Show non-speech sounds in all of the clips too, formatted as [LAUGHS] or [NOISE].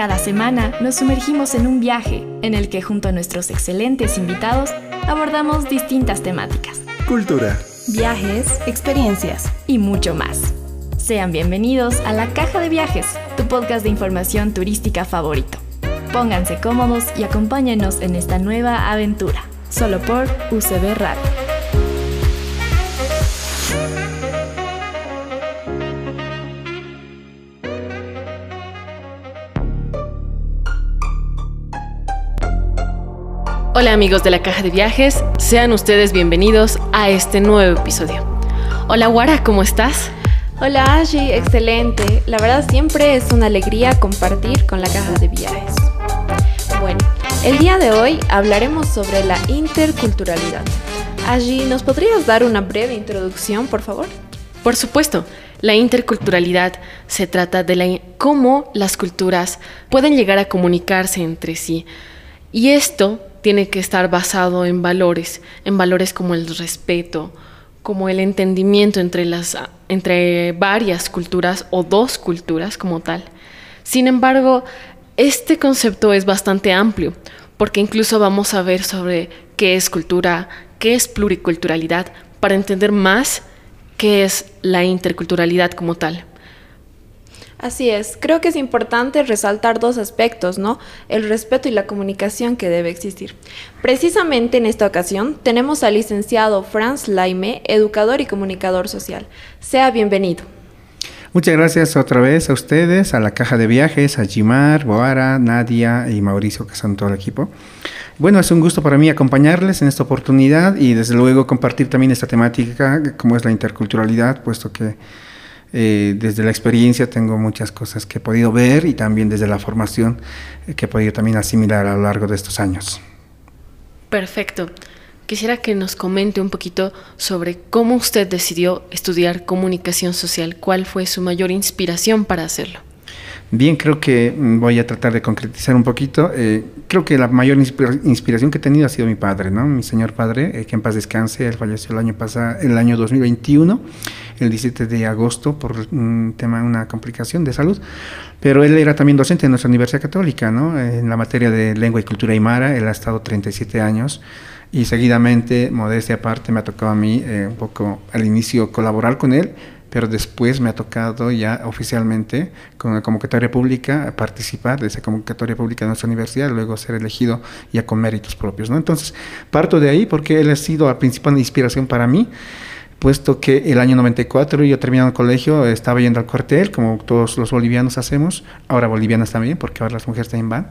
Cada semana nos sumergimos en un viaje en el que junto a nuestros excelentes invitados abordamos distintas temáticas. Cultura, Viajes, experiencias y mucho más. Sean bienvenidos a La Caja de Viajes, tu podcast de información turística favorito. Pónganse cómodos y acompáñenos en esta nueva aventura, solo por UCB Radio. Hola amigos de la Caja de Viajes, sean ustedes bienvenidos a este nuevo episodio. Hola Wara, ¿cómo estás? Hola Ashi, excelente. La verdad siempre es una alegría compartir con la Caja de Viajes. Bueno, el día de hoy hablaremos sobre la interculturalidad. Ashi, ¿nos podrías dar una breve introducción, por favor? Por supuesto, la interculturalidad se trata de la, cómo las culturas pueden llegar a comunicarse entre sí. Y esto tiene que estar basado en valores, en valores como el respeto, como el entendimiento entre, las, entre varias culturas o dos culturas como tal. Sin embargo, este concepto es bastante amplio, porque incluso vamos a ver sobre qué es cultura, qué es pluriculturalidad, para entender más qué es la interculturalidad como tal. Así es, creo que es importante resaltar dos aspectos, ¿no? El respeto y la comunicación que debe existir. Precisamente en esta ocasión tenemos al licenciado Franz Laime, educador y comunicador social. Sea bienvenido. Muchas gracias otra vez a ustedes, a la caja de viajes, a Jimar, Boara, Nadia y Mauricio, que son todo el equipo. Bueno, es un gusto para mí acompañarles en esta oportunidad y desde luego compartir también esta temática, como es la interculturalidad, puesto que eh, desde la experiencia tengo muchas cosas que he podido ver y también desde la formación eh, que he podido también asimilar a lo largo de estos años. Perfecto. Quisiera que nos comente un poquito sobre cómo usted decidió estudiar comunicación social, cuál fue su mayor inspiración para hacerlo. Bien, creo que mm, voy a tratar de concretizar un poquito. Eh, creo que la mayor inspiración que he tenido ha sido mi padre, ¿no? Mi señor padre, eh, que en paz descanse, él falleció el año pasado, el año 2021, el 17 de agosto, por un tema, una complicación de salud. Pero él era también docente en nuestra Universidad Católica, ¿no? En la materia de lengua y cultura aymara, él ha estado 37 años y seguidamente, modestia aparte, me ha tocado a mí eh, un poco al inicio colaborar con él pero después me ha tocado ya oficialmente con la convocatoria pública participar de esa convocatoria pública de nuestra universidad, luego ser elegido ya con méritos propios. ¿no? Entonces, parto de ahí porque él ha sido la principal inspiración para mí puesto que el año 94 yo terminando el colegio, estaba yendo al cuartel, como todos los bolivianos hacemos, ahora bolivianas también, porque ahora las mujeres también van.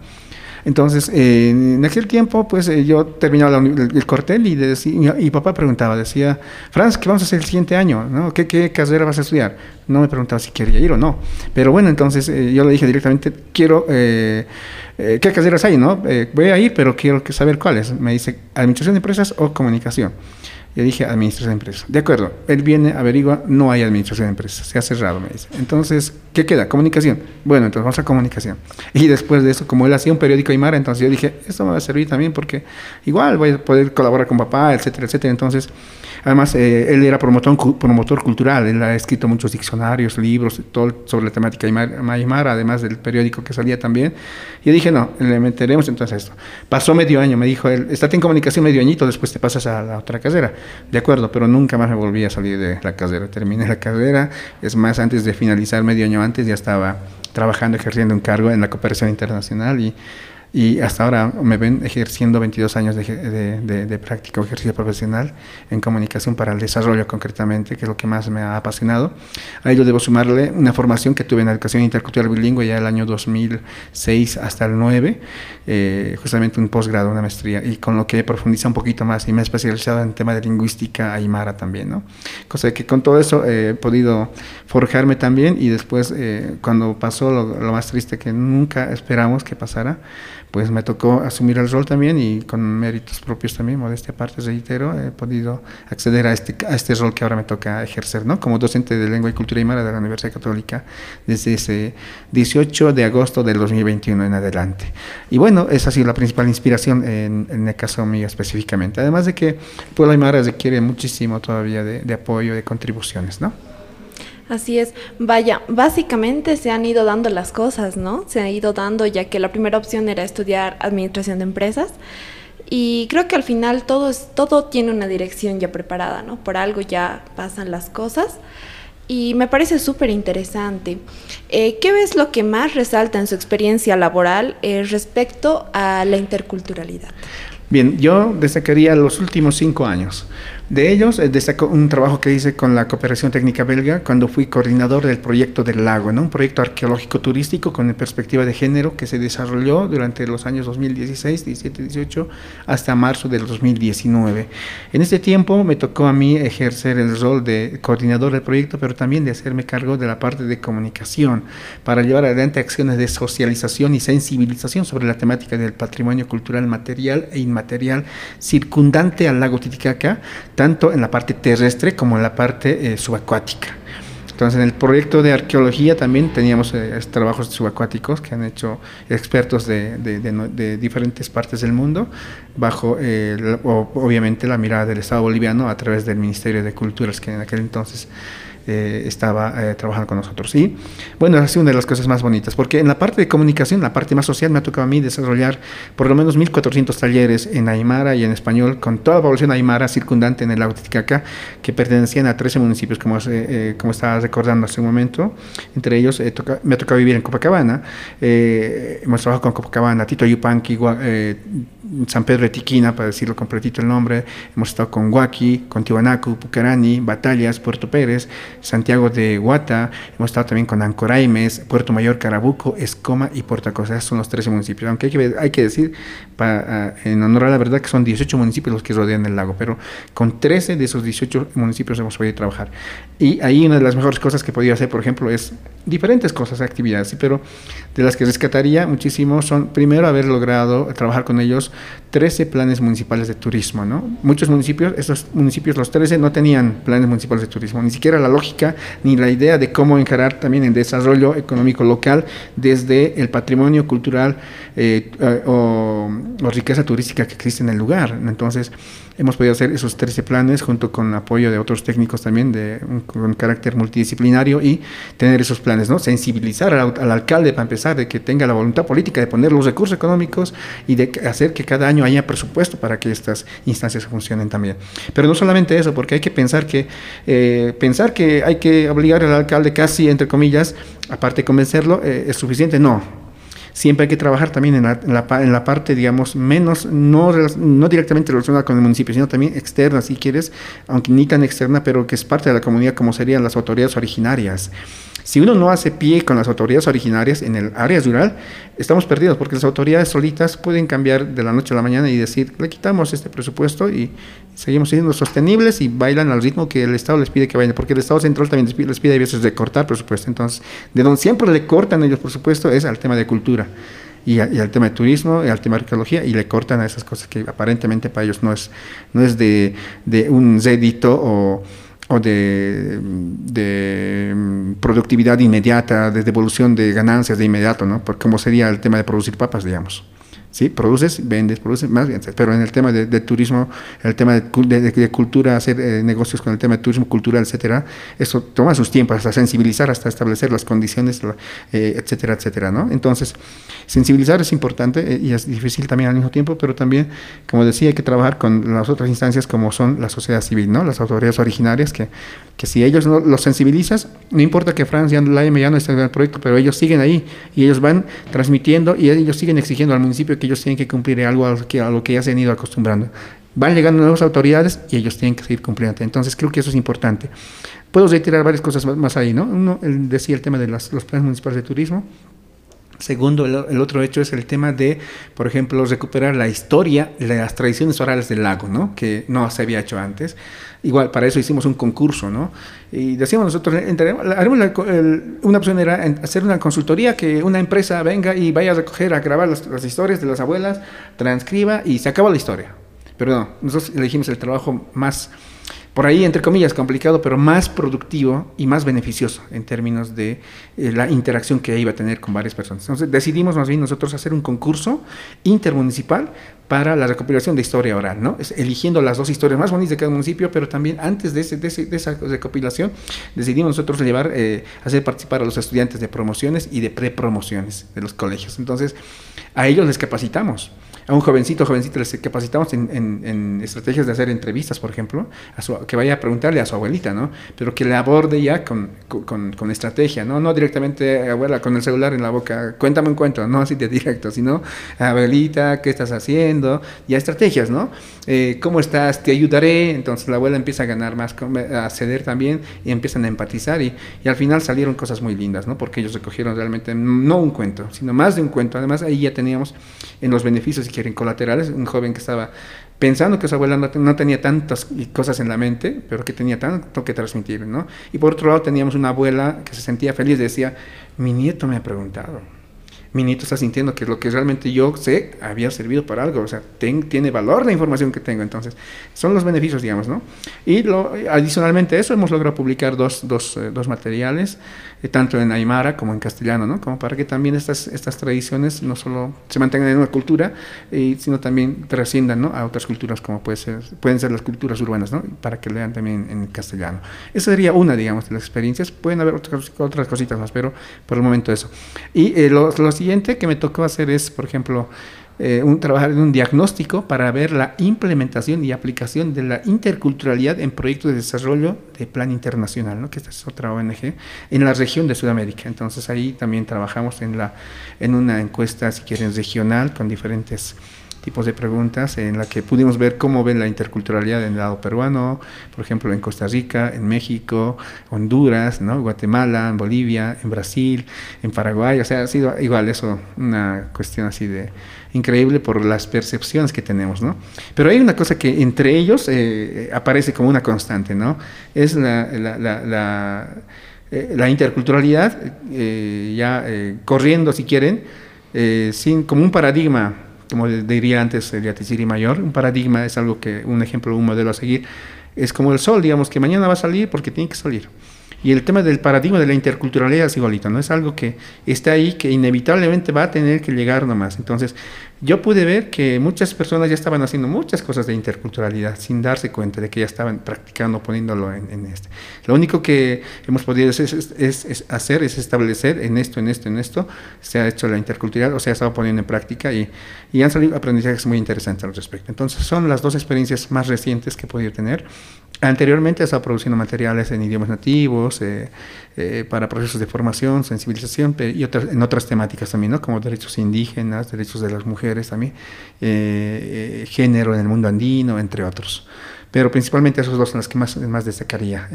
Entonces, eh, en aquel tiempo, pues eh, yo terminaba el, el, cortel y, decía, y, papá preguntaba, decía, Franz, ¿qué vamos a hacer el siguiente año? ¿no? ¿Qué, ¿Qué, carrera vas a estudiar? No me preguntaba si quería ir o no. Pero bueno, entonces eh, yo le dije directamente, quiero, ¿qué carreras hay? no Voy a ir, pero quiero saber cuáles. Me dice, Administración de Empresas o Comunicación. Yo dije administración de empresas. De acuerdo, él viene, averigua, no hay administración de empresas, se ha cerrado, me dice. Entonces, ¿qué queda? Comunicación. Bueno, entonces vamos a comunicación. Y después de eso, como él hacía un periódico Aymara, entonces yo dije, esto me va a servir también porque igual voy a poder colaborar con papá, etcétera, etcétera. Entonces, además, eh, él era promotor, promotor cultural, él ha escrito muchos diccionarios, libros, todo sobre la temática Aymara, además del periódico que salía también. Y yo dije, no, le meteremos entonces esto. Pasó medio año, me dijo él, estate en comunicación medio añito, después te pasas a la otra carrera. De acuerdo, pero nunca más me volví a salir de la carrera. Terminé la carrera, es más, antes de finalizar, medio año antes, ya estaba trabajando, ejerciendo un cargo en la cooperación internacional y y hasta ahora me ven ejerciendo 22 años de, de, de, práctica o ejercicio profesional en comunicación para el desarrollo concretamente, que es lo que más me ha apasionado. A ello debo sumarle una formación que tuve en educación intercultural bilingüe ya el año 2006 hasta el 9, eh, justamente un posgrado, una maestría, y con lo que he profundizado un poquito más y me he especializado en tema de lingüística aymara también, ¿no? Cosa que con todo eso he podido forjarme también y después eh, cuando pasó lo, lo más triste que nunca esperamos que pasara, pues me tocó asumir el rol también y con méritos propios también, modestia aparte, reitero, he podido acceder a este, a este rol que ahora me toca ejercer, ¿no? Como docente de lengua y cultura aymara de la Universidad Católica desde ese 18 de agosto del 2021 en adelante. Y bueno, esa ha sido la principal inspiración en, en el caso mío específicamente. Además de que el pueblo aymara requiere muchísimo todavía de, de apoyo, de contribuciones, ¿no? Así es, vaya, básicamente se han ido dando las cosas, ¿no? Se han ido dando ya que la primera opción era estudiar administración de empresas y creo que al final todo, es, todo tiene una dirección ya preparada, ¿no? Por algo ya pasan las cosas y me parece súper interesante. Eh, ¿Qué ves lo que más resalta en su experiencia laboral eh, respecto a la interculturalidad? Bien, yo destacaría los últimos cinco años. De ellos eh, destaco un trabajo que hice con la Cooperación Técnica Belga cuando fui coordinador del proyecto del lago, ¿no? un proyecto arqueológico turístico con perspectiva de género que se desarrolló durante los años 2016, 17, 18 hasta marzo del 2019. En este tiempo me tocó a mí ejercer el rol de coordinador del proyecto, pero también de hacerme cargo de la parte de comunicación para llevar adelante acciones de socialización y sensibilización sobre la temática del patrimonio cultural material e inmaterial circundante al lago Titicaca tanto en la parte terrestre como en la parte eh, subacuática. Entonces, en el proyecto de arqueología también teníamos eh, trabajos subacuáticos que han hecho expertos de, de, diferentes partes del mundo, bajo eh, obviamente la mirada del Estado boliviano a través del Ministerio de Culturas, que en aquel entonces eh, estaba eh, trabajando con nosotros. Y bueno, ha sido una de las cosas más bonitas, porque en la parte de comunicación, la parte más social, me ha tocado a mí desarrollar por lo menos 1.400 talleres en Aymara y en español, con toda la población aymara circundante en el lago Titicaca, que pertenecían a 13 municipios, como, eh, como estaba recordando hace un momento. Entre ellos me ha tocado vivir en Copacabana, hemos trabajado con Copacabana, Tito Yupanqui, San Pedro de Tiquina, para decirlo completito el nombre, hemos estado con Huaki, con Tiwanaku, Pucarani, Batallas, Puerto Pérez, Santiago de Guata, hemos estado también con Ancoraimes, Puerto Mayor, Carabuco, Escoma y Portacosa, esos son los 13 municipios, aunque hay que, decir, en honor a la verdad, que son 18 municipios los que rodean el lago, pero con 13 de esos 18 municipios hemos podido trabajar. Y ahí una de las mejores cosas que podía hacer, por ejemplo, es diferentes cosas, actividades, pero de las que rescataría muchísimo son, primero, haber logrado trabajar con ellos 13 planes municipales de turismo, ¿no? Muchos municipios, estos municipios, los 13, no tenían planes municipales de turismo, ni siquiera la lógica ni la idea de cómo encarar también el desarrollo económico local desde el patrimonio cultural eh, eh, o, o riqueza turística que existe en el lugar. Entonces, hemos podido hacer esos 13 planes junto con apoyo de otros técnicos también de un, con carácter multidisciplinario y tener esos planes, ¿no? Sensibilizar al, alcalde para empezar de que tenga la voluntad política de poner los recursos económicos y de hacer que cada año haya presupuesto para que estas instancias funcionen también. Pero no solamente eso, porque hay que pensar que eh, pensar que hay que obligar al alcalde casi entre comillas, aparte de convencerlo, eh, es suficiente, no siempre hay que trabajar también en la, en la, parte, digamos, menos, no, no directamente relacionada con el municipio, sino también externa, si quieres, aunque ni tan externa, pero que es parte de la comunidad, como serían las autoridades originarias. Si uno no hace pie con las autoridades originarias en el área rural, estamos perdidos, porque las autoridades solitas pueden cambiar de la noche a la mañana y decir, le quitamos este presupuesto y seguimos siendo sostenibles y bailan al ritmo que el Estado les pide que bailen, porque el Estado central también les pide, a veces de cortar presupuesto. Entonces, de donde siempre le cortan ellos presupuesto es al tema de cultura y, al tema de turismo y al tema de arqueología y le cortan a esas cosas que aparentemente para ellos no es, no es de, de un zedito o o de, de, mm, productividad inmediata, de devolución de ganancias de inmediato, ¿no? Por cómo sería el tema de producir papas, digamos. ¿Sí? Produces, vendes, produces más, pero en el tema de, turismo, el tema de, cultura, hacer eh, negocios con el tema de turismo cultural, etcétera, eso toma sus tiempos hasta sensibilizar, hasta establecer las condiciones, eh, etcétera, etcétera, ¿no? Entonces, sensibilizar es importante eh, y es difícil también al mismo tiempo, pero también, como decía, hay que trabajar con las otras instancias como son la sociedad civil, ¿no? Las autoridades originarias que, que si ellos no los sensibilizas, no importa que Francia, la ya no esté en el proyecto, pero ellos siguen ahí y ellos van transmitiendo y ellos siguen exigiendo al municipio que ellos tienen que cumplir algo a lo que, a lo que ya se han ido acostumbrando. Van llegando nuevas autoridades y ellos tienen que seguir cumpliendo. Entonces creo que eso es importante. Puedo retirar varias cosas más ahí, ¿no? Uno, decía el tema de los planes municipales de turismo. Segundo, el, otro hecho es el tema de, por ejemplo, recuperar la historia, las tradiciones orales del lago, ¿no? Que no se había hecho antes. Igual, para eso hicimos un concurso, ¿no? Y decíamos nosotros, haremos una opción era hacer una consultoría, que una empresa venga y vaya a recoger, a grabar las, las historias de las abuelas, transcriba y se acaba la historia. Pero no, nosotros elegimos el trabajo más por ahí, entre comillas, complicado, pero más productivo y más beneficioso en términos de eh, la interacción que iba a tener con varias personas. Entonces decidimos más bien nosotros hacer un concurso intermunicipal para la recopilación de historia oral, ¿no? Es eligiendo las dos historias más bonitas de cada municipio, pero también antes de, ese, de, esa recopilación decidimos nosotros llevar, eh, hacer participar a los estudiantes de promociones y de prepromociones de los colegios. Entonces, a ellos les capacitamos a un jovencito, jovencito, les capacitamos en, estrategias de hacer entrevistas, por ejemplo, que vaya a preguntarle a su abuelita, ¿no? Pero que le aborde ya con, con, estrategia, ¿no? No directamente, abuela, con el celular en la boca, cuéntame un cuento, no así de directo, sino, abuelita, ¿qué estás haciendo? Ya estrategias, ¿no? Eh, ¿Cómo estás? Te ayudaré. Entonces la abuela empieza a ganar más, a ceder también y empiezan a empatizar y, y al final salieron cosas muy lindas, ¿no? Porque ellos recogieron realmente no un cuento, sino más de un cuento. Además, ahí ya teníamos en los beneficios y en colaterales, un joven que estaba pensando que su abuela no, tenía tantas cosas en la mente, pero que tenía tanto que transmitir, ¿no? Y por otro lado teníamos una abuela que se sentía feliz, decía, mi nieto me ha preguntado, mi nieto está sintiendo que lo que realmente yo sé había servido para algo, o sea, tiene valor la información que tengo, entonces, son los beneficios, digamos, ¿no? Y lo, adicionalmente a eso hemos logrado publicar dos, dos, eh, dos materiales, eh, tanto en aymara como en castellano, ¿no? Como para que también estas, estas tradiciones no solo se mantengan en una cultura, eh, sino también trasciendan, ¿no? A otras culturas como puede ser, pueden ser las culturas urbanas, ¿no? Para que lean también en castellano. Esa sería una, digamos, de las experiencias. Pueden haber otras, otras cositas más, pero por el momento eso. Y los, los siguiente que me tocó hacer es, por ejemplo, eh, un, trabajar en un diagnóstico para ver la implementación y aplicación de la interculturalidad en proyectos de desarrollo de plan internacional, ¿no? que esta es otra ONG, en la región de Sudamérica. Entonces ahí también trabajamos en, la, en una encuesta, si quieren, regional con diferentes tipos de preguntas en la que pudimos ver cómo ven la interculturalidad en el lado peruano, por ejemplo en Costa Rica, en México, Honduras, ¿no? Guatemala, en Bolivia, en Brasil, en Paraguay, o sea, ha sido igual eso, una cuestión así de increíble por las percepciones que tenemos, ¿no? Pero hay una cosa que entre ellos eh, aparece como una constante, ¿no? Es la, la, la, eh, interculturalidad, eh, ya corriendo si quieren, sin, como un paradigma como diría antes el Yatisiri Mayor, un paradigma es algo que, un ejemplo, un modelo a seguir, es como el sol, digamos, que mañana va a salir porque tiene que salir. Y el tema del paradigma de la interculturalidad es igualito, ¿no? Es algo que está ahí, que inevitablemente va a tener que llegar nomás. Entonces, yo pude ver que muchas personas ya estaban haciendo muchas cosas de interculturalidad sin darse cuenta de que ya estaban practicando, poniéndolo en, este. Lo único que hemos podido hacer es, establecer en esto, en esto, en esto, se ha hecho la interculturalidad, o sea, ha estado poniendo en práctica y, y han salido aprendizajes muy interesantes al respecto. Entonces, son las dos experiencias más recientes que he podido tener. Anteriormente he estado produciendo materiales en idiomas nativos, eh, eh, para procesos de formación, sensibilización y otras, en otras temáticas también, ¿no? como derechos indígenas, derechos de las mujeres también, eh, género en el mundo andino, entre otros. Pero principalmente esos dos son los que más, más destacaría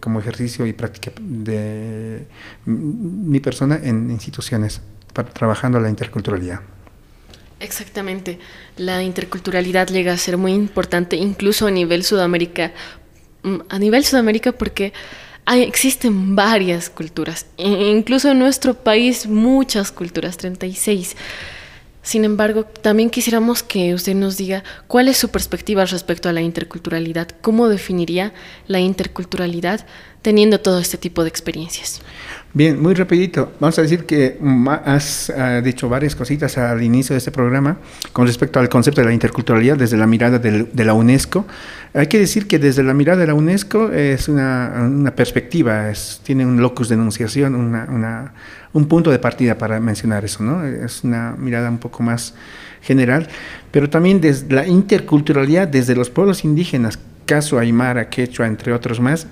como ejercicio y práctica de mi persona en instituciones, trabajando la interculturalidad. Exactamente. La interculturalidad llega a ser muy importante incluso a nivel Sudamérica. A nivel Sudamérica porque existen varias culturas. E incluso en nuestro país muchas culturas, 36. Sin embargo, también quisiéramos que usted nos diga cuál es su perspectiva respecto a la interculturalidad, cómo definiría la interculturalidad teniendo todo este tipo de experiencias. Bien, muy rapidito. Vamos a decir que has ah, dicho varias cositas al inicio de este programa con respecto al concepto de la interculturalidad desde la mirada de la UNESCO. Hay que decir que desde la mirada de la UNESCO es una, perspectiva, tiene un locus de enunciación, una, un punto de partida para mencionar eso, ¿no? Es una mirada un poco más general, pero también desde la interculturalidad desde los pueblos indígenas, caso Aymara, Quechua, entre otros más,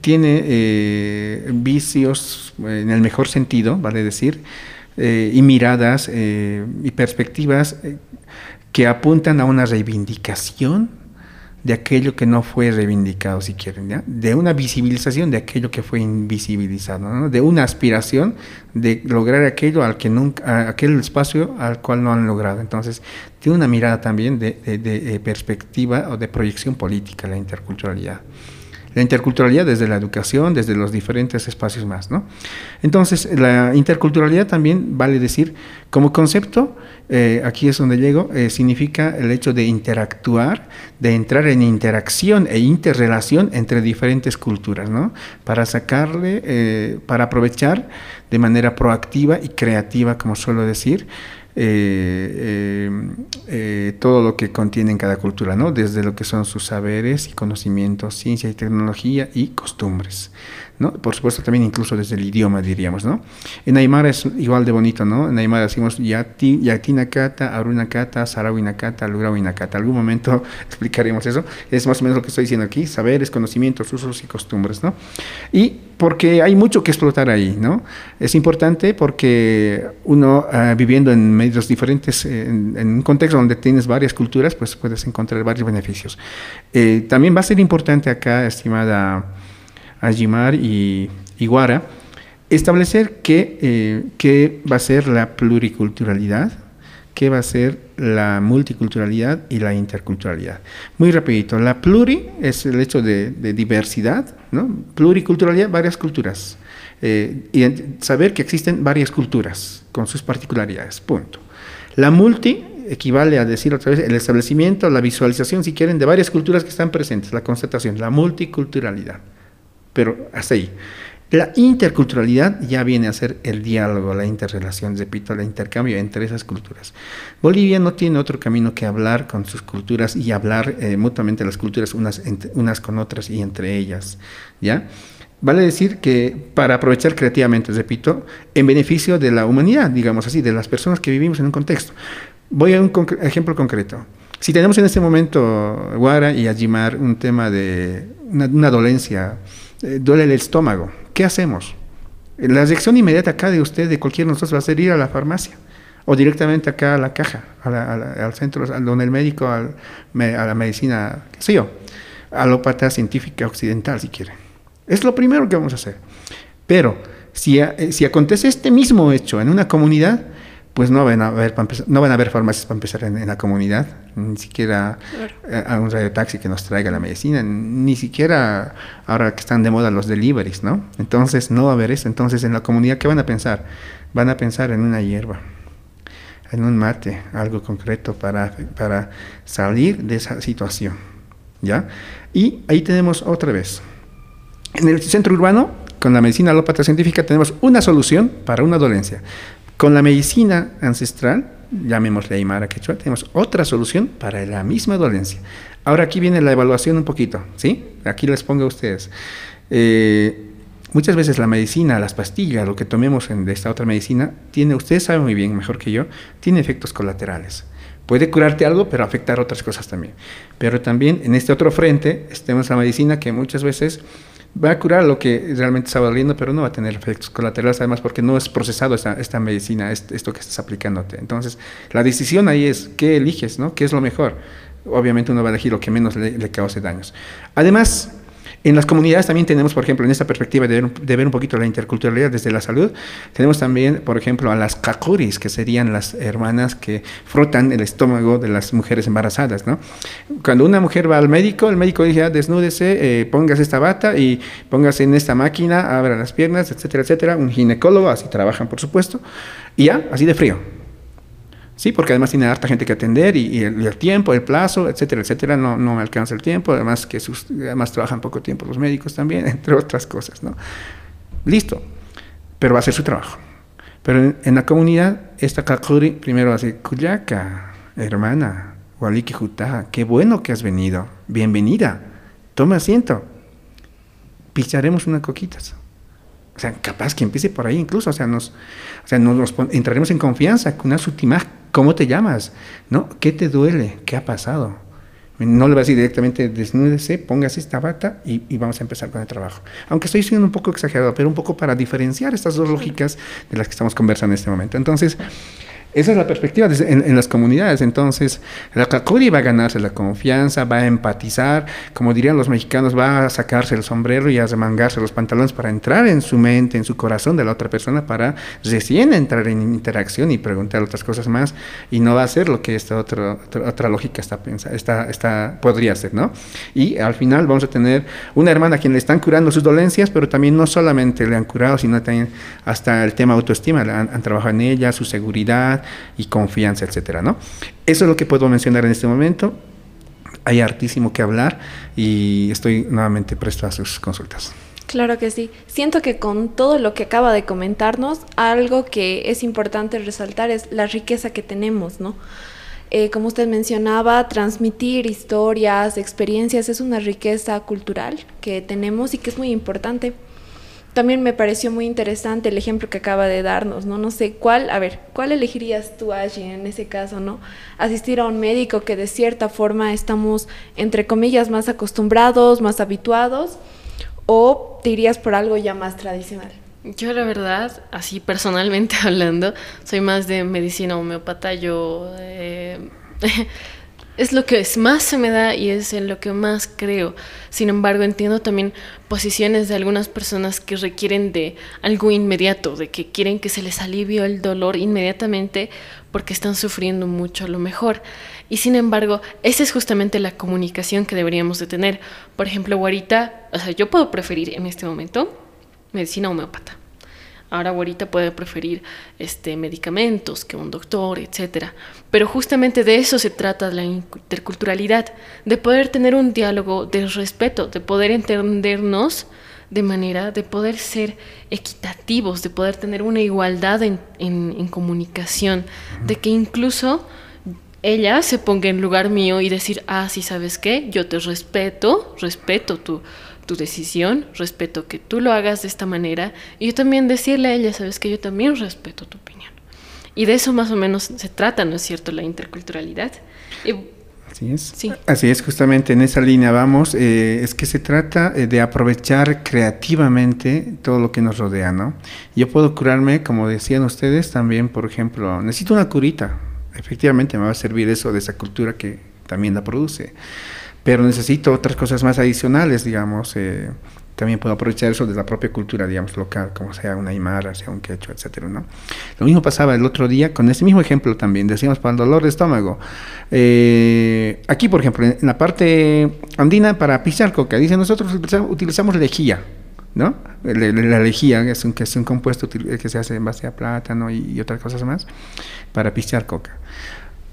tiene eh, vicios eh, en el mejor sentido, vale decir, eh, y miradas y perspectivas que apuntan a una reivindicación de aquello que no fue reivindicado, si quieren, de una visibilización de aquello que fue invisibilizado, de una aspiración de lograr aquello al que nunca, aquel espacio al cual no han logrado. Entonces, tiene una mirada también de perspectiva o de proyección política la interculturalidad. La interculturalidad desde la educación, desde los diferentes espacios más, ¿no? Entonces, la interculturalidad también vale decir, como concepto, eh, aquí es donde llego, eh, significa el hecho de interactuar, de entrar en interacción e interrelación entre diferentes culturas, ¿no? Para sacarle, eh, para aprovechar de manera proactiva y creativa, como suelo decir, eh, eh, todo lo que contiene en cada cultura, ¿no? Desde lo que son sus saberes y conocimientos, ciencia y tecnología y costumbres. ¿No? Por supuesto también incluso desde el idioma diríamos, ¿no? En Aymara es igual de bonito, ¿no? En Aymara decimos Yati, Yatinakata, Arunakata, Sarawinakata, Lugrawinakata. Algún momento [LAUGHS] explicaremos eso. Es más o menos lo que estoy diciendo aquí, saberes, conocimientos, usos y costumbres, ¿no? Y porque hay mucho que explotar ahí, ¿no? Es importante porque uno ah, viviendo en medios diferentes, en, un contexto donde tienes varias culturas, pues puedes encontrar varios beneficios. Eh, también va a ser importante acá, estimada Ajimar y Iguara, establecer qué, eh, qué va a ser la pluriculturalidad, qué va a ser la multiculturalidad y la interculturalidad. Muy rapidito, la pluri es el hecho de, diversidad, ¿no? pluriculturalidad, varias culturas. Eh, y saber que existen varias culturas con sus particularidades, punto. La multi equivale a decir otra vez el establecimiento, la visualización, si quieren, de varias culturas que están presentes, la constatación, la multiculturalidad pero hasta ahí. La interculturalidad ya viene a ser el diálogo, la interrelación, repito, el intercambio entre esas culturas. Bolivia no tiene otro camino que hablar con sus culturas y hablar eh, mutuamente las culturas unas, unas con otras y entre ellas, ¿ya? Vale decir que para aprovechar creativamente, repito, en beneficio de la humanidad, digamos así, de las personas que vivimos en un contexto. Voy a un ejemplo concreto. Si tenemos en este momento, Guara y Ajimar, un tema de una dolencia, eh, duele el estómago. ¿Qué hacemos? La reacción inmediata acá de usted, de cualquiera de nosotros, va a ser ir a la farmacia o directamente acá a la caja, al centro, donde el médico, a la medicina, qué sé yo, alópata científica occidental, si quiere. Es lo primero que vamos a hacer. Pero si, eh, si acontece este mismo hecho en una comunidad, pues no van a haber, no van a haber farmacias para empezar en, la comunidad, ni siquiera eh, a un radio taxi que nos traiga la medicina, ni siquiera ahora que están de moda los deliveries, ¿no? Entonces no va a haber eso. Entonces en la comunidad, ¿qué van a pensar? Van a pensar en una hierba, en un mate, algo concreto para, para salir de esa situación, ¿ya? Y ahí tenemos otra vez. En el centro urbano, con la medicina alópata científica, tenemos una solución para una dolencia con la medicina ancestral, llamémosle Aymara Quechua, tenemos otra solución para la misma dolencia. Ahora aquí viene la evaluación un poquito, ¿sí? Aquí les pongo a ustedes. Eh, muchas veces la medicina, las pastillas, lo que tomemos en, de esta otra medicina, tiene, ustedes saben muy bien, mejor que yo, tiene efectos colaterales. Puede curarte algo, pero afectar otras cosas también. Pero también en este otro frente, tenemos la medicina que muchas veces va a curar lo que realmente estaba doliendo, pero no va a tener efectos colaterales, además porque no es procesado esta, esta medicina, esto que estás aplicándote. Entonces, la decisión ahí es qué eliges, ¿no? ¿Qué es lo mejor? Obviamente uno va a elegir lo que menos le, le cause daños. Además, en las comunidades también tenemos, por ejemplo, en esta perspectiva de ver, un poquito la interculturalidad desde la salud, tenemos también, por ejemplo, a las kakuris, que serían las hermanas que frotan el estómago de las mujeres embarazadas, ¿no? Cuando una mujer va al médico, el médico dice, ah, desnúdese, eh, esta bata y póngase en esta máquina, abra las piernas, etcétera, etcétera. Un ginecólogo, así trabajan, por supuesto, y ya, así de frío. Sí, porque además tiene harta gente que atender y, el, tiempo, el plazo, etcétera, etcétera, no, no alcanza el tiempo, además que sus, además trabajan poco tiempo los médicos también, [LAUGHS] entre otras cosas, ¿no? Listo, pero va a hacer su trabajo. Pero en, la comunidad, esta kakuri primero hace, Kuyaka, hermana, Waliki Jutá, qué bueno que has venido, bienvenida, toma asiento, picharemos unas coquitas. O sea, capaz que empiece por ahí incluso, o sea, nos, o sea, nos, entraremos en confianza con una sutima ¿Cómo te llamas? ¿No? ¿Qué te duele? ¿Qué ha pasado? No le vas a decir directamente, desnúdese, póngase esta bata y, vamos a empezar con el trabajo. Aunque estoy siendo un poco exagerado, pero un poco para diferenciar estas dos lógicas de las que estamos conversando en este momento. Entonces, Esa es la perspectiva en, las comunidades. Entonces, la Kakuri va a ganarse la confianza, va a empatizar, como dirían los mexicanos, va a sacarse el sombrero y a remangarse los pantalones para entrar en su mente, en su corazón de la otra persona, para recién entrar en interacción y preguntar otras cosas más. Y no va a ser lo que esta otra, otra, lógica está, está, está, podría ser, ¿no? Y al final vamos a tener una hermana a quien le están curando sus dolencias, pero también no solamente le han curado, sino también hasta el tema autoestima, han, han trabajado en ella, su seguridad, y confianza, etcétera, ¿no? Eso es lo que puedo mencionar en este momento. Hay hartísimo que hablar y estoy nuevamente presto a sus consultas. Claro que sí. Siento que con todo lo que acaba de comentarnos, algo que es importante resaltar es la riqueza que tenemos, ¿no? Eh, como usted mencionaba, transmitir historias, experiencias es una riqueza cultural que tenemos y que es muy importante. También me pareció muy interesante el ejemplo que acaba de darnos, ¿no? No sé cuál, a ver, ¿cuál elegirías tú, allí en ese caso, ¿no? Asistir a un médico que de cierta forma estamos, entre comillas, más acostumbrados, más habituados, o te irías por algo ya más tradicional. Yo la verdad, así personalmente [LAUGHS] hablando, soy más de medicina homeopata. Yo eh, [LAUGHS] es lo que más se me da y es en lo que más creo. Sin embargo, entiendo también posiciones de algunas personas que requieren de algo inmediato, de que quieren que se les alivie el dolor inmediatamente porque están sufriendo mucho a lo mejor. Y sin embargo, esa es justamente la comunicación que deberíamos de tener. Por ejemplo, Guarita, o sea, yo puedo preferir en este momento medicina homeopata Ahora ahorita puede preferir este, medicamentos que un doctor, etc. Pero justamente de eso se trata la interculturalidad, de poder tener un diálogo de respeto, de poder entendernos de manera de poder ser equitativos, de poder tener una igualdad en, en comunicación, de que incluso ella se ponga en lugar mío y decir, ah, sí, sabes qué, yo te respeto, respeto tu, tu decisión, respeto que tú lo hagas de esta manera y yo también decirle a ella, sabes que yo también respeto tu opinión. Y de eso más o menos se trata, ¿no es cierto?, la interculturalidad. Así es. Sí. Así es, justamente en esa línea vamos. Eh, es que se trata eh, de aprovechar creativamente todo lo que nos rodea, ¿no? Yo puedo curarme, como decían ustedes, también, por ejemplo, necesito una curita. Efectivamente, me va a servir eso de esa cultura que también la produce pero necesito otras cosas más adicionales, digamos. Eh, también puedo aprovechar eso de la propia cultura, digamos, local, como sea una aymara, sea un quechua, etcétera, ¿no? Lo mismo pasaba el otro día con ese mismo ejemplo también, decíamos para el dolor de estómago. Eh, aquí, por ejemplo, en la parte andina para pisar coca, dice nosotros utilizamos lejía, ¿no? La, lejía es un, que es un compuesto que se hace en base a plátano y, y otras cosas más para pisar coca.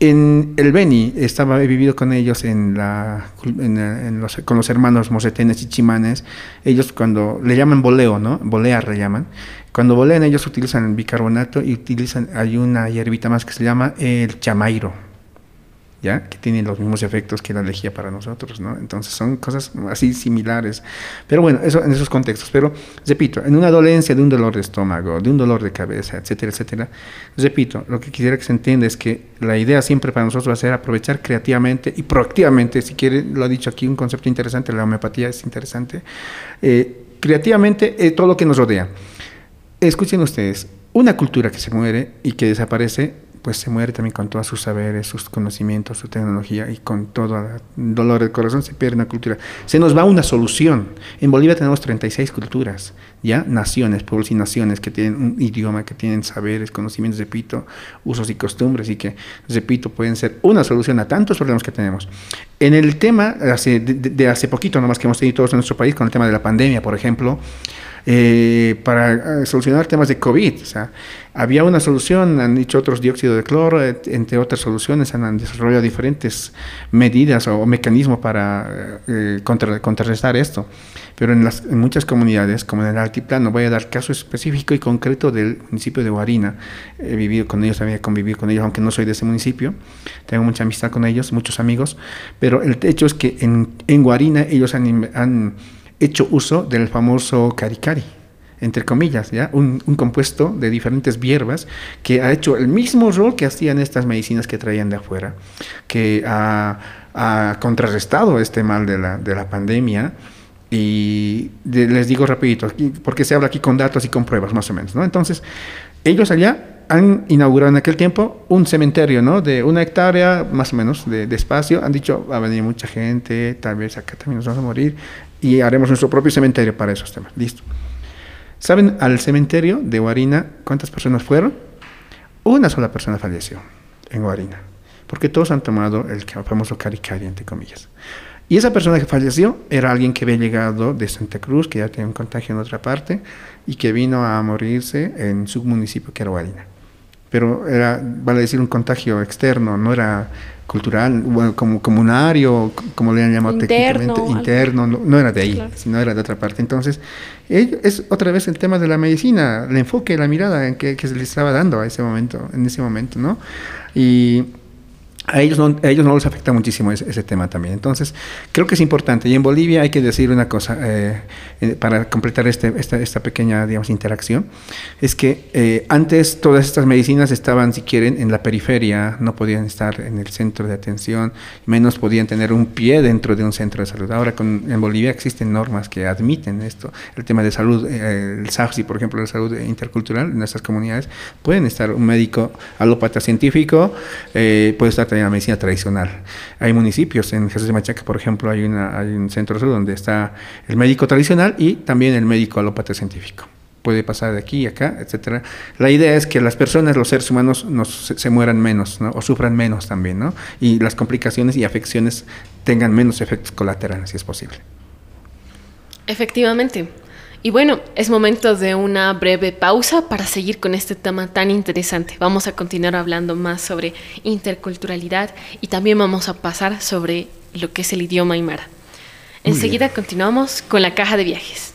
En el Beni estaba he vivido con ellos en la, con los hermanos mosetenes y chimanes. Ellos cuando le llaman boleo, ¿no? Bolea le llaman. Cuando bolean ellos utilizan bicarbonato y utilizan hay una hierbita más que se llama el chamairo que tienen los mismos efectos que la lejía para nosotros, ¿no? Entonces son cosas así similares. Pero bueno, eso en esos contextos. Pero repito, en una dolencia de un dolor de estómago, de un dolor de cabeza, etcétera, etcétera, repito, lo que quisiera que se entienda es que la idea siempre para nosotros va a ser aprovechar creativamente y proactivamente, si quiere, lo ha dicho aquí, un concepto interesante, la homeopatía es interesante, eh, creativamente eh, todo lo que nos rodea. Escuchen ustedes, una cultura que se muere y que desaparece pues se muere también con todos sus saberes, sus conocimientos, su tecnología y con todo el dolor del corazón se pierde una cultura. Se nos va una solución. En Bolivia tenemos 36 culturas, ya naciones, pueblos y naciones que tienen un idioma, que tienen saberes, conocimientos, repito, usos y costumbres y que, repito, pueden ser una solución a tantos problemas que tenemos. En el tema de, de hace poquito, nomás que hemos tenido todos en nuestro país, con el tema de la pandemia, por ejemplo, eh, para eh, solucionar temas de COVID. O sea, había una solución, han dicho otros dióxido de cloro, entre otras soluciones, han, desarrollado diferentes medidas o, mecanismos para eh, contrarrestar esto. Pero en, las, en muchas comunidades, como en el altiplano, voy a dar caso específico y concreto del municipio de Guarina. He vivido con ellos, había convivido con ellos, aunque no soy de ese municipio. Tengo mucha amistad con ellos, muchos amigos. Pero el hecho es que en, en Guarina ellos han, han hecho uso del famoso caricari, entre comillas, ¿ya? Un, compuesto de diferentes hierbas que ha hecho el mismo rol que hacían estas medicinas que traían de afuera, que ha, contrarrestado este mal de la, de la pandemia. Y les digo rapidito, porque se habla aquí con datos y con pruebas más o menos, ¿no? Entonces, ellos allá han inaugurado en aquel tiempo un cementerio, ¿no? De una hectárea más o menos de, de, espacio. Han dicho, va a venir mucha gente, tal vez acá también nos vamos a morir y haremos nuestro propio cementerio para esos temas. Listo. ¿Saben al cementerio de Guarina cuántas personas fueron? Una sola persona falleció en Guarina, porque todos han tomado el famoso caricari, entre comillas. Y esa persona que falleció era alguien que había llegado de Santa Cruz, que ya tenía un contagio en otra parte, y que vino a morirse en su municipio, que era Guarina. Pero era, vale decir, un contagio externo, no era cultural, bueno, como comunario, como le han llamado interno, técnicamente, interno, no, no, era de ahí, claro. sino era de otra parte. Entonces, es otra vez el tema de la medicina, el enfoque, la mirada en que, que se le estaba dando a ese momento, en ese momento, ¿no? Y a ellos no, a ellos no les afecta muchísimo ese, tema también. Entonces, creo que es importante. Y en Bolivia hay que decir una cosa, eh, eh, para completar este, esta, esta, pequeña, digamos, interacción, es que eh, antes todas estas medicinas estaban, si quieren, en la periferia, no podían estar en el centro de atención, menos podían tener un pie dentro de un centro de salud. Ahora con, en Bolivia existen normas que admiten esto, el tema de salud, el SAFSI, por ejemplo, la salud intercultural en nuestras comunidades, pueden estar un médico alópata científico, puede estar la medicina tradicional. Hay municipios, en Jesús de Machaca, por ejemplo, hay, una, un centro donde está el médico tradicional y también el médico alópata científico. Puede pasar de aquí a acá, etcétera. La idea es que las personas, los seres humanos, nos, se, se, mueran menos ¿no? o sufran menos también, ¿no? y las complicaciones y afecciones tengan menos efectos colaterales, si es posible. Efectivamente. Y bueno, es momento de una breve pausa para seguir con este tema tan interesante. Vamos a continuar hablando más sobre interculturalidad y también vamos a pasar sobre lo que es el idioma aymara. Enseguida continuamos con la caja de viajes.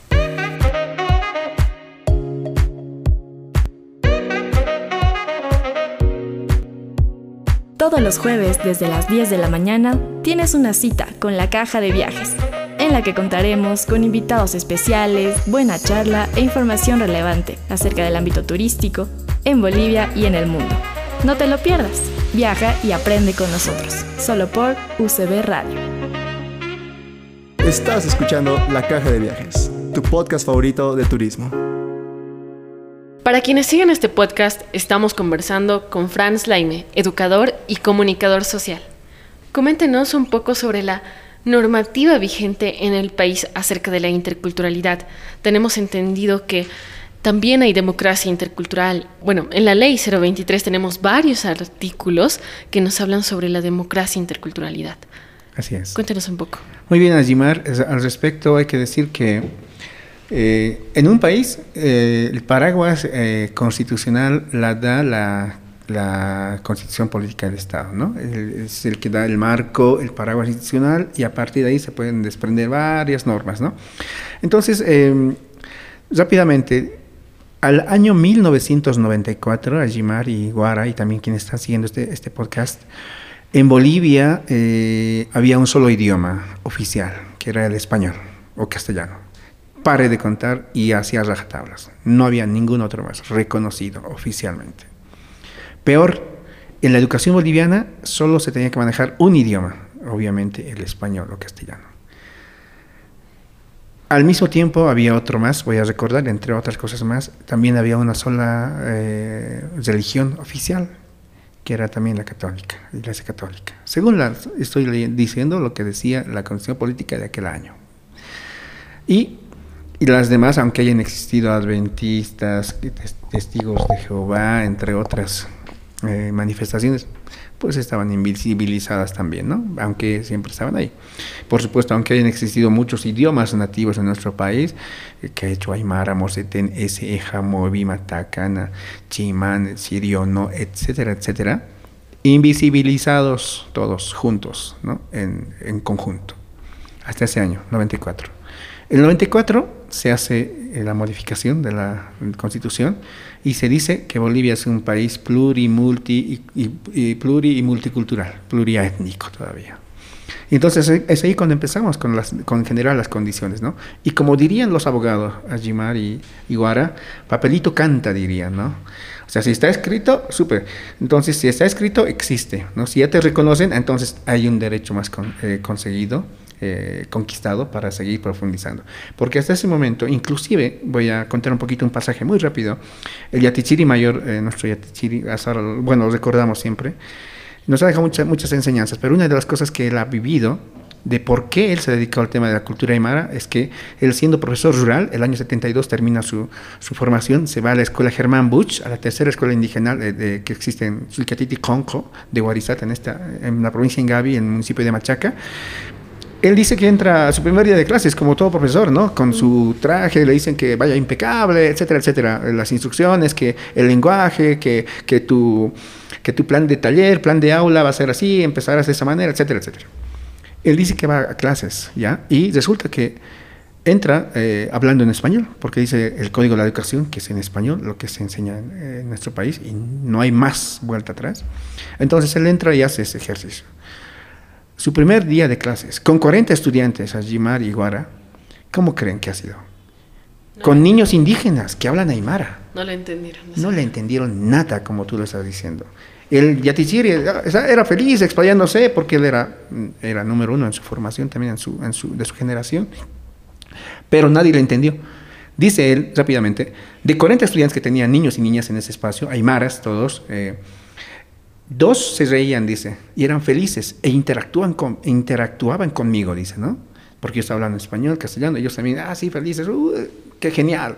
Todos los jueves desde las 10 de la mañana tienes una cita con la caja de viajes en la que contaremos con invitados especiales, buena charla e información relevante acerca del ámbito turístico en Bolivia y en el mundo. No te lo pierdas, viaja y aprende con nosotros, solo por UCB Radio. Estás escuchando La Caja de Viajes, tu podcast favorito de turismo. Para quienes siguen este podcast, estamos conversando con Franz Laime, educador y comunicador social. Coméntenos un poco sobre la normativa vigente en el país acerca de la interculturalidad. Tenemos entendido que también hay democracia intercultural. Bueno, en la ley 023 tenemos varios artículos que nos hablan sobre la democracia interculturalidad. Así es. Cuéntenos un poco. Muy bien, Ajimar. Al respecto hay que decir que eh, en un país eh, el paraguas eh, constitucional la da la la constitución política del Estado, ¿no? Es el que da el marco, el paraguas institucional y a partir de ahí se pueden desprender varias normas, ¿no? Entonces, eh, rápidamente, al año 1994, Ajimar y Guara y también quienes están siguiendo este, este podcast, en Bolivia eh, había un solo idioma oficial, que era el español o castellano. Pare de contar y hacía rajatablas. No había ningún otro más reconocido oficialmente. Peor, en la educación boliviana solo se tenía que manejar un idioma, obviamente el español o castellano. Al mismo tiempo había otro más, voy a recordar, entre otras cosas más, también había una sola eh, religión oficial, que era también la católica, la iglesia católica. Según estoy diciendo lo que decía la constitución política de aquel año. Y, y las demás, aunque hayan existido adventistas, testigos de Jehová, entre otras eh, manifestaciones, pues estaban invisibilizadas también, ¿no? Aunque siempre estaban ahí. Por supuesto, aunque hayan existido muchos idiomas nativos en nuestro país, eh, que ha hecho Aymara, Moseten, Eseja, Movi, Matacana, Chimán, Siriono, etcétera, etcétera, invisibilizados todos juntos, ¿no? En, conjunto. Hasta ese año, 94. En el 94 se hace la modificación de la Constitución y se dice que Bolivia es un país pluri, multi, y, y, pluri y multicultural, pluriétnico todavía. Y entonces es ahí cuando empezamos con, las, con generar las condiciones, ¿no? Y como dirían los abogados, Ajimar y Iguara, papelito canta, dirían, ¿no? O sea, si está escrito, súper. Entonces, si está escrito, existe, ¿no? Si ya te reconocen, entonces hay un derecho más con, eh, conseguido eh, conquistado para seguir profundizando. Porque hasta ese momento, inclusive, voy a contar un poquito un pasaje muy rápido, el Yatichiri mayor, eh, nuestro Yatichiri, bueno, lo recordamos siempre, nos ha dejado muchas, muchas enseñanzas, pero una de las cosas que él ha vivido de por qué él se dedicó al tema de la cultura aymara es que él siendo profesor rural, el año 72 termina su, su formación, se va a la escuela Germán Buch, a la tercera escuela indígena de, que existe en Sulcatiti Conco, de Guarizat, en, esta, en la provincia de Ingavi, en el municipio de Machaca. Él dice que entra a su primer día de clases, como todo profesor, ¿no? Con su traje, le dicen que vaya impecable, etcétera, etcétera. Las instrucciones, que el lenguaje, que, que, tu, que tu plan de taller, plan de aula va a ser así, empezarás de esa manera, etcétera, etcétera. Él dice que va a clases, ¿ya? Y resulta que entra eh, hablando en español, porque dice el código de la educación, que es en español, lo que se enseña en, nuestro país, y no hay más vuelta atrás. Entonces él entra y hace ese ejercicio. Su primer día de clases, con 40 estudiantes, Ajimar y Guara, ¿cómo creen que ha sido? con niños indígenas que hablan aymara. No le entendieron. No le entendieron nada, como tú lo estás diciendo. El Yatichiri era feliz explayándose porque él era, era número uno en su formación, también en su, en su, de su generación, pero nadie le entendió. Dice él rápidamente, de 40 estudiantes que tenían niños y niñas en ese espacio, aymaras todos, eh, dos se reían, dice, y eran felices e interactúan con, interactuaban conmigo, dice, ¿no? Porque estaba hablando español, castellano, ellos también, ah, sí, felices, uh, qué genial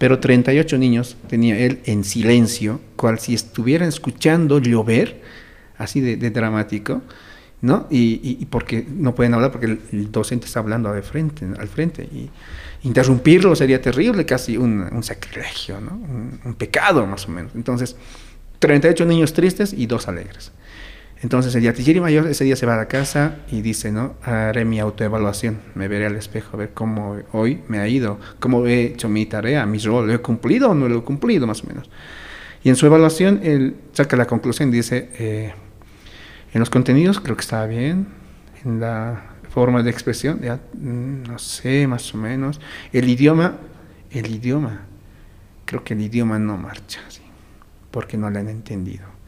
pero 38 niños tenía él en silencio, cual si estuvieran escuchando llover, así de, dramático, ¿no? Y, porque no pueden hablar porque el, docente está hablando de frente, al frente, y interrumpirlo sería terrible, casi un, sacrilegio, ¿no? Un, pecado más o menos. Entonces, 38 niños tristes y dos alegres. Entonces el Yatijiri mayor ese día se va a la casa y dice, ¿no? Haré mi autoevaluación, me veré al espejo, a ver cómo hoy me ha ido, cómo he hecho mi tarea, mi rol, ¿lo he cumplido o no lo he cumplido más o menos? Y en su evaluación él saca la conclusión, dice, eh, en los contenidos creo que estaba bien, en la forma de expresión, ya mm, no sé, más o menos, el idioma, el idioma, creo que el idioma no marcha, ¿sí? Porque no lo han entendido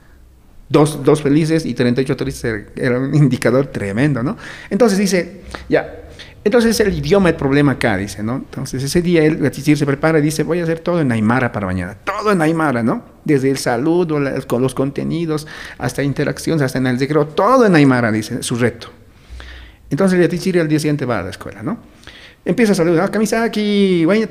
dos, dos felices y 38 tristes era un indicador tremendo, ¿no? Entonces dice, ya, entonces el idioma el problema acá, dice, ¿no? Entonces ese día él se prepara y dice, voy a hacer todo en Aymara para mañana, todo en Aymara, ¿no? Desde el saludo, los contenidos, hasta interacciones, hasta en el decreto, todo en Aymara, dice, su reto. Entonces el al día siguiente va a la escuela, ¿no? Empieza a saludar, Kamisaki, Guayna,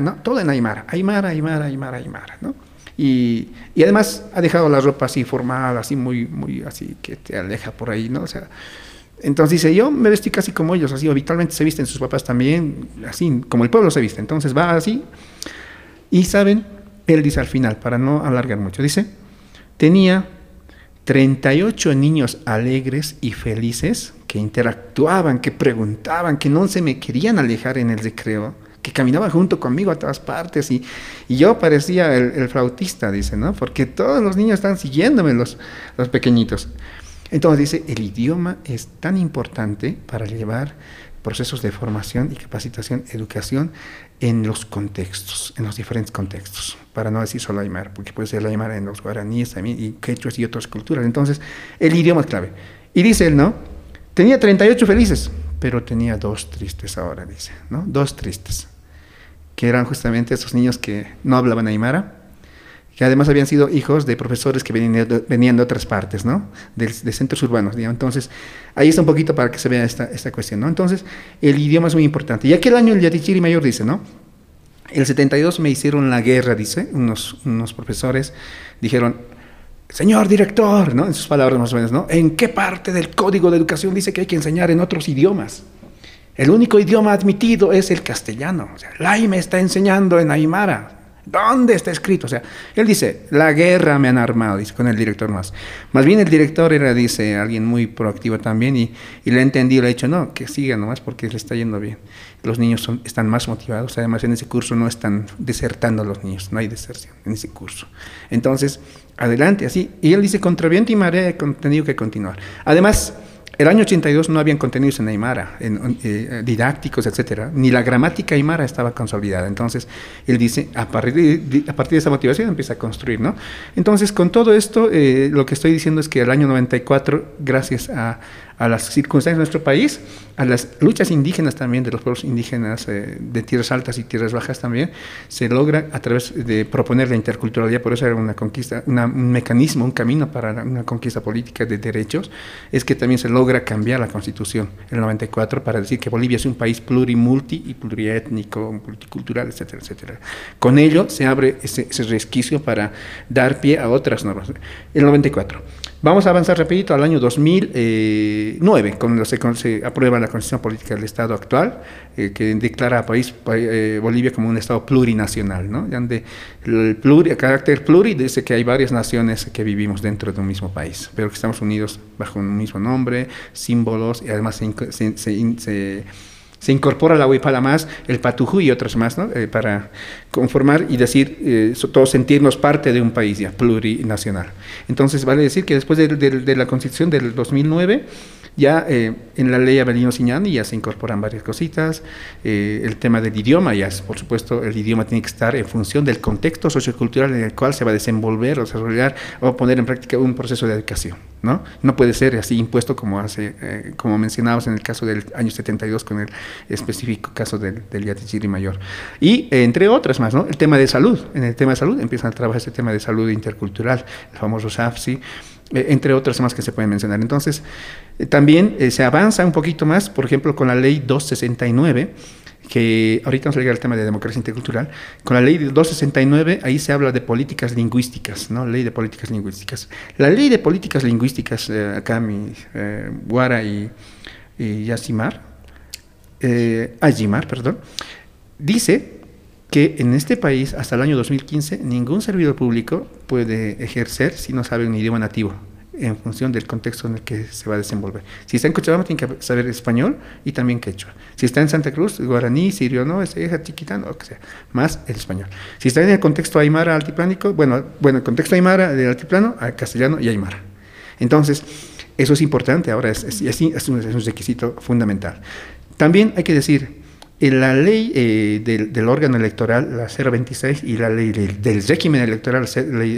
¿no? Todo en Aymara, Aymara, Aymara, Aymara, Aymara, ¿no? Y, y, además ha dejado la ropa así formada, así muy, muy así que te aleja por ahí, ¿no? O sea, entonces dice, yo me vestí casi como ellos, así habitualmente se visten sus papás también, así como el pueblo se viste. Entonces va así. Y saben, él dice al final, para no alargar mucho, dice, tenía 38 niños alegres y felices que interactuaban, que preguntaban, que no se me querían alejar en el recreo que caminaba junto conmigo a todas partes y, y yo parecía el, flautista, dice, ¿no? Porque todos los niños están siguiéndome, los, los pequeñitos. Entonces dice, el idioma es tan importante para llevar procesos de formación y capacitación, educación en los contextos, en los diferentes contextos, para no decir solo Aymara, porque puede ser Aymara en los guaraníes también y quechuas y otras culturas. Entonces, el idioma es clave. Y dice él, ¿no? Tenía 38 felices, pero tenía dos tristes ahora, dice, ¿no? Dos tristes, que eran justamente esos niños que no hablaban aymara, que además habían sido hijos de profesores que venían de, venían de otras partes, ¿no? De, centros urbanos, digamos. Entonces, ahí está un poquito para que se vea esta, esta cuestión, ¿no? Entonces, el idioma es muy importante. Y aquel año el Yatichiri Mayor dice, ¿no? El 72 me hicieron la guerra, dice, unos, unos profesores dijeron, Señor director, ¿no? En sus palabras más o menos, ¿no? ¿En qué parte del código de educación dice que hay que enseñar en otros idiomas? El único idioma admitido es el castellano. O sea, me está enseñando en Aymara. ¿Dónde está escrito? O sea, él dice, la guerra me han armado, dice con el director más. Más bien el director era, dice, alguien muy proactivo también y, y le ha entendido, le ha dicho, no, que siga nomás porque le está yendo bien. Los niños son, están más motivados, además en ese curso no están desertando los niños, no hay deserción en ese curso. Entonces, adelante, así. Y él dice, contra viento y marea he tenido que continuar. Además, el año 82 no habían contenidos en Aymara, en, eh, didácticos, etcétera. Ni la gramática Aymara estaba consolidada. Entonces, él dice, a partir de, a partir de esa motivación empieza a construir, ¿no? Entonces, con todo esto, eh, lo que estoy diciendo es que el año 94, gracias a, a las circunstancias de nuestro país, a las luchas indígenas también, de los pueblos indígenas eh, de tierras altas y tierras bajas también, se logra a través de proponer la interculturalidad, por eso era una conquista, un mecanismo, un camino para una conquista política de derechos, es que también se logra cambiar la constitución en el 94 para decir que Bolivia es un país plurimulti y pluriétnico, multicultural, etcétera, etcétera. Con ello se abre ese, ese resquicio para dar pie a otras normas. El 94. Vamos a avanzar rapidito al año 2009, cuando se, se aprueba la Constitución Política del Estado actual, eh, que declara a país, eh, Bolivia como un Estado plurinacional, ¿no? Donde el, pluri, el carácter pluri dice que hay varias naciones que vivimos dentro de un mismo país, pero que estamos unidos bajo un mismo nombre, símbolos, y además se, se se incorpora la huipala más, el patujú y otros más, ¿no? Eh, para conformar y decir, eh, todos sentirnos parte de un país ya plurinacional. Entonces, vale decir que después de, de la constitución del 2009, ya eh, en la ley Avelino Siñani ya se incorporan varias cositas. Eh, el tema del idioma, ya por supuesto, el idioma tiene que estar en función del contexto sociocultural en el cual se va a desenvolver o desarrollar o poner en práctica un proceso de educación. ¿no? no puede ser así impuesto como, hace, eh, como mencionabas en el caso del año 72 con el específico caso del, del Yatichiri Mayor. Y entre otras más, ¿no? el tema de salud. En el tema de salud empiezan a trabajar este tema de salud intercultural, el famoso SAFSI. Entre otras más que se pueden mencionar. Entonces, también eh, se avanza un poquito más, por ejemplo, con la ley 269, que ahorita vamos a llegar al tema de democracia intercultural, con la ley 269 ahí se habla de políticas lingüísticas, ¿no? Ley de políticas lingüísticas. La ley de políticas lingüísticas, acá mi Guara y, y Yasimar, Ayimar, perdón, dice que en este país, hasta el año 2015, ningún servidor público puede ejercer si no sabe un idioma nativo, en función del contexto en el que se va a desenvolver. Si está en Cochabamba, tiene que saber español y también quechua. Si está en Santa Cruz, guaraní, sirio, no, es chiquitano, o que sea, más el español. Si está en el contexto aymara altiplánico, bueno, bueno, el contexto aymara del altiplano, castellano y aymara. Entonces, eso es importante, ahora es, es, es un requisito fundamental. También hay que decir, la ley eh, del, órgano electoral, la 026, y la ley del, régimen electoral,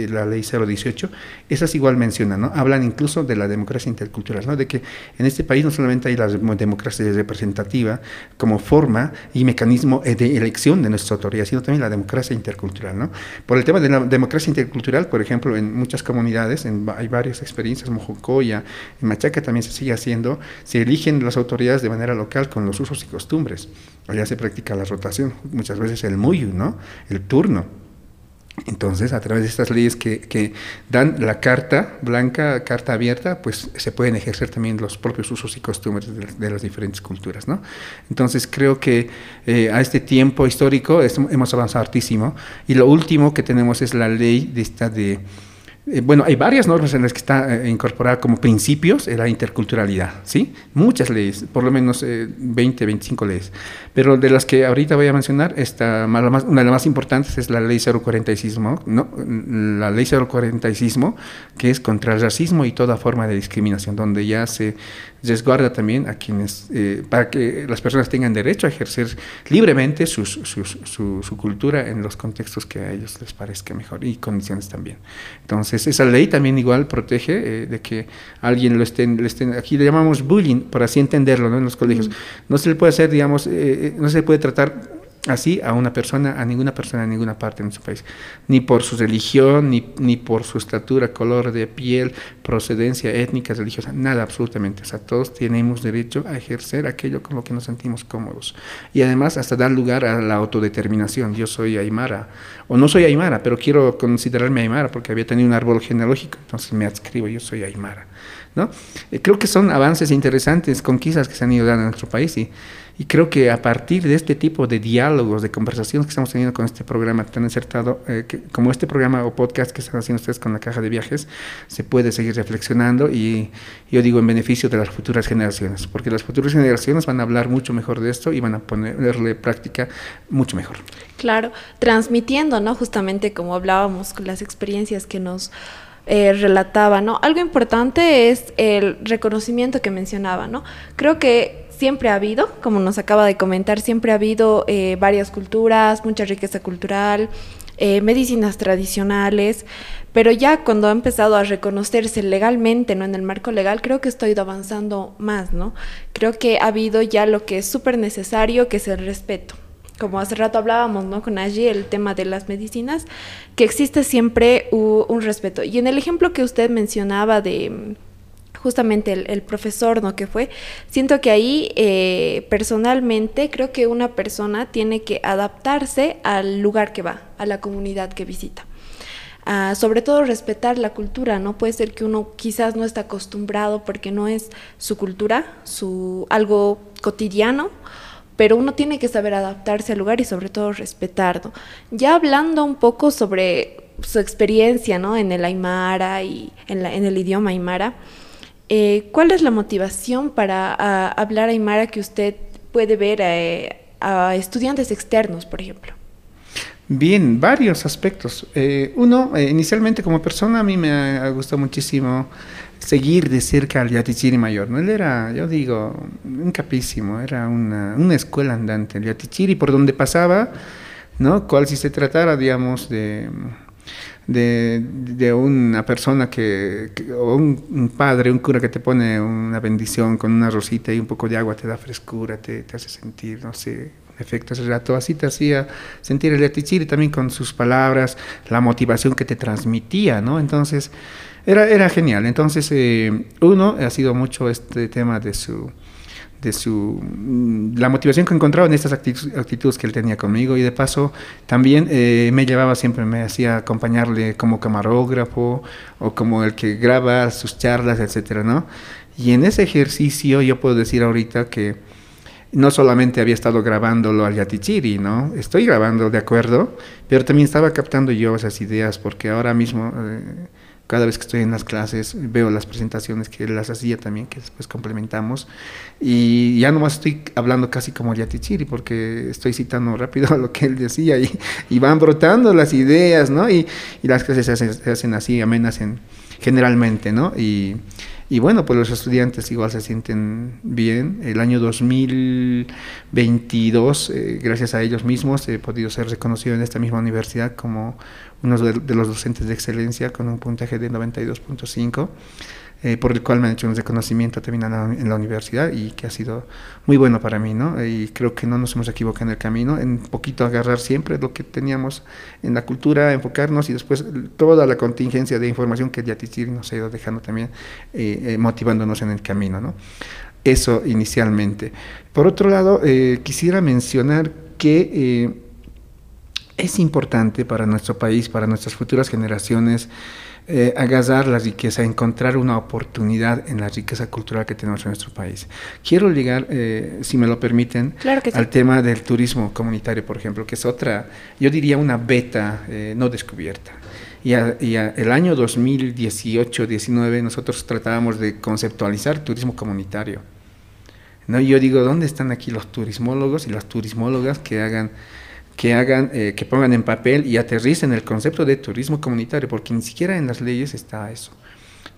la ley 018, esas igual mencionan, ¿no? Hablan incluso de la democracia intercultural, ¿no? De que en este país no solamente hay la democracia representativa como forma y mecanismo eh, de elección de nuestras autoridades, sino también la democracia intercultural, ¿no? Por el tema de la democracia intercultural, por ejemplo, en muchas comunidades, hay varias experiencias, Mojocoya, en Machaca también se sigue haciendo, se eligen las autoridades de manera local con los usos y costumbres. Allá se practica la rotación, muchas veces el muyu, ¿no? El turno. Entonces, a través de estas leyes que, dan la carta blanca, carta abierta, pues se pueden ejercer también los propios usos y costumbres de, las diferentes culturas, ¿no? Entonces, creo que eh, a este tiempo histórico hemos avanzado hartísimo. Y lo último que tenemos es la ley de esta de eh, bueno, hay varias normas en las que está eh, incorporada como principios la interculturalidad, ¿sí? Muchas leyes, por lo menos 20, eh, 25 leyes. Pero de las que ahorita voy a mencionar, esta, una de las más importantes es la ley 046, ¿no? La ley 046, que es contra el racismo y toda forma de discriminación, donde ya se resguarda también a quienes, eh, para que las personas tengan derecho a ejercer libremente su, su, cultura en los contextos que a ellos les parezca mejor y condiciones también. Entonces, esa ley también igual protege eh, de que alguien lo estén, le estén, aquí le llamamos bullying, por así entenderlo, ¿no? En los colegios. No se le puede hacer, digamos, eh, no se le puede tratar así a una persona, a ninguna persona en ninguna parte de nuestro país, ni por su religión, ni, ni por su estatura, color de piel, procedencia étnica, religiosa, nada absolutamente. O sea, todos tenemos derecho a ejercer aquello con lo que nos sentimos cómodos. Y además hasta dar lugar a la autodeterminación. Yo soy aymara, o no soy aymara, pero quiero considerarme aymara porque había tenido un árbol genealógico, entonces me adscribo, yo soy aymara. ¿no? Eh, creo que son avances interesantes, conquistas que se han ido dando en nuestro país y y creo que a partir de este tipo de diálogos, de conversaciones que estamos teniendo con este programa tan acertado, eh, como este programa o podcast que están haciendo ustedes con la caja de viajes, se puede seguir reflexionando y yo digo en beneficio de las futuras generaciones, porque las futuras generaciones van a hablar mucho mejor de esto y van a ponerle práctica mucho mejor. Claro, transmitiendo, ¿no? Justamente como hablábamos con las experiencias que nos eh, relataba, ¿no? Algo importante es el reconocimiento que mencionaba, ¿no? Creo que siempre ha habido, como nos acaba de comentar, siempre ha habido eh, varias culturas, mucha riqueza cultural, eh, medicinas tradicionales, pero ya cuando ha empezado a reconocerse legalmente, ¿no? En el marco legal, creo que estoy avanzando más, ¿no? Creo que ha habido ya lo que es súper necesario, que es el respeto como hace rato hablábamos, ¿no? Con allí el tema de las medicinas, que existe siempre un respeto. Y en el ejemplo que usted mencionaba de justamente el, profesor, ¿no? Que fue, siento que ahí eh, personalmente creo que una persona tiene que adaptarse al lugar que va, a la comunidad que visita. Ah, sobre todo respetar la cultura, ¿no? Puede ser que uno quizás no está acostumbrado porque no es su cultura, su algo cotidiano, pero uno tiene que saber adaptarse al lugar y sobre todo respetarlo. Ya hablando un poco sobre su experiencia ¿no? en el Aymara y en, en el idioma Aymara, eh, ¿cuál es la motivación para hablar Aymara que usted puede ver eh, a estudiantes externos, por ejemplo? Bien, varios aspectos. Eh, uno, inicialmente como persona a mí me ha, gustado muchísimo seguir de cerca al Yatichiri Mayor. Él era, yo digo, un capísimo, era una, una escuela andante, el Yatichiri, por donde pasaba, ¿no? Cual si se tratara, digamos, de, de, de una persona que, o un, padre, un cura que te pone una bendición con una rosita y un poco de agua, te da frescura, te, te hace sentir, no sé, efecto ese rato. Así te hacía sentir el Yatichiri también con sus palabras, la motivación que te transmitía, ¿no? Entonces, era, era genial. Entonces, eh, uno, ha sido mucho este tema de su de su mm, la motivación que encontraba en estas actitudes, que él tenía conmigo y de paso también eh, me llevaba siempre me hacía acompañarle como camarógrafo o como el que graba sus charlas etcétera no y en ese ejercicio yo puedo decir ahorita que no solamente había estado grabándolo al Yatichiri, ¿no? Estoy grabando de acuerdo, pero también estaba captando yo esas ideas porque ahora mismo eh, cada vez que estoy en las clases veo las presentaciones que él las hacía también, que después complementamos, y ya nomás estoy hablando casi como Yatichiri, porque estoy citando rápido [LAUGHS] lo que él decía, y, y van brotando las ideas, ¿no? Y, y las clases se hacen, se hacen así, amenas en, generalmente, ¿no? Y, y bueno, pues los estudiantes igual se sienten bien. El año 2022, eh, gracias a ellos mismos, he podido ser reconocido en esta misma universidad como uno de, los docentes de excelencia con un puntaje de 92.5. Eh, por el cual me han hecho un reconocimiento también en la, universidad y que ha sido muy bueno para mí, ¿no? Y creo que no nos hemos equivocado en el camino, en poquito agarrar siempre lo que teníamos en la cultura, enfocarnos y después toda la contingencia de información que Yatisir nos ha ido dejando también, eh, eh, motivándonos en el camino, ¿no? Eso inicialmente. Por otro lado, quisiera mencionar que es importante para nuestro país, para nuestras futuras generaciones, eh, agasar la riqueza, encontrar una oportunidad en la riqueza cultural que tenemos en nuestro país. Quiero llegar, eh, si me lo permiten, al tema del turismo comunitario, por ejemplo, que es otra, yo diría una beta eh, no descubierta. Y, el año 2018-19 nosotros tratábamos de conceptualizar turismo comunitario. ¿no? yo digo, ¿dónde están aquí los turismólogos y las turismólogas que hagan que hagan, eh, que pongan en papel y aterricen el concepto de turismo comunitario, porque ni siquiera en las leyes está eso.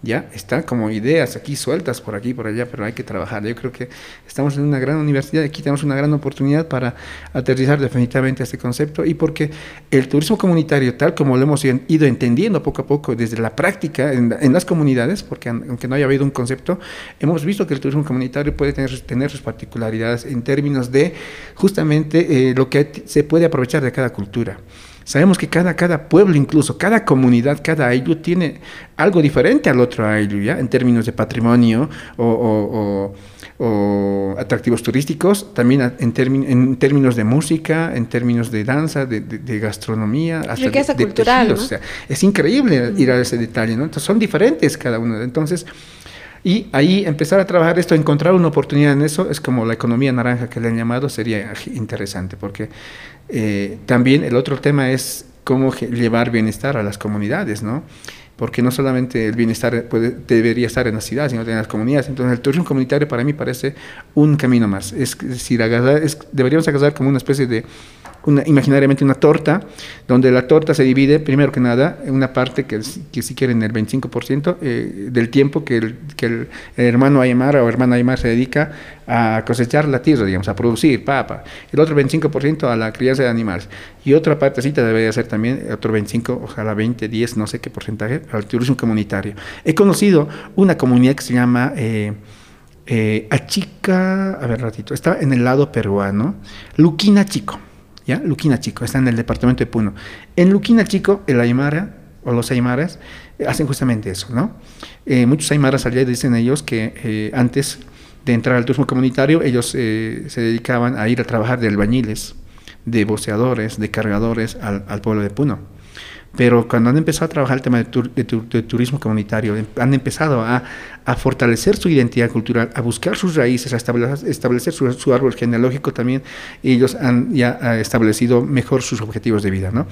¿Ya? Están como ideas aquí sueltas por aquí por allá, pero hay que trabajar. Yo creo que estamos en una gran universidad, aquí tenemos una gran oportunidad para aterrizar definitivamente este concepto y porque el turismo comunitario, tal como lo hemos ido entendiendo poco a poco desde la práctica en, las comunidades, porque aunque no haya habido un concepto, hemos visto que el turismo comunitario puede tener, sus particularidades en términos de justamente eh, lo que se puede aprovechar de cada cultura. Sabemos que cada, cada pueblo, incluso cada comunidad, cada ayllu tiene algo diferente al otro ayllu, ¿ya? En términos de patrimonio o, atractivos turísticos, también en, en, términos de música, en términos de danza, de, gastronomía, hasta Riqueza de, cultural, o sea, es increíble ir a ese detalle, ¿no? Entonces son diferentes cada uno. Entonces, y ahí empezar a trabajar esto, encontrar una oportunidad en eso, es como la economía naranja que le han llamado, sería interesante, porque eh, también el otro tema es cómo llevar bienestar a las comunidades, ¿no? Porque no solamente el bienestar debería estar en la ciudad, sino en las comunidades. Entonces, el turismo comunitario para mí parece un camino más. Es decir, es, deberíamos agarrar como una especie de una, imaginariamente una torta, donde la torta se divide, primero que nada, en una parte que, que si quieren el 25% eh, del tiempo que, el, hermano Aymara o hermana Aymara se dedica a cosechar la tierra, digamos, a producir papa. El otro 25% a la crianza de animales. Y otra partecita debería ser también, otro 25, ojalá 20, 10, no sé qué porcentaje, al turismo comunitario. He conocido una comunidad que se llama... Eh, eh, Achica, a ver ratito, está en el lado peruano, Luquina Chico, ¿ya? Luquina Chico, está en el departamento de Puno. En Luquina Chico, el Aymara o los Aymaras eh, hacen justamente eso, ¿no? Eh, muchos Aymaras allá dicen ellos que eh, antes de entrar al turismo comunitario, ellos se dedicaban a ir a trabajar de albañiles, de boceadores, de cargadores al, al pueblo de Puno pero cuando han empezado a trabajar el tema de, turismo comunitario, em, han empezado a, fortalecer su identidad cultural, a buscar sus raíces, a establecer, su, árbol genealógico también, ellos han ya establecido mejor sus objetivos de vida, ¿no?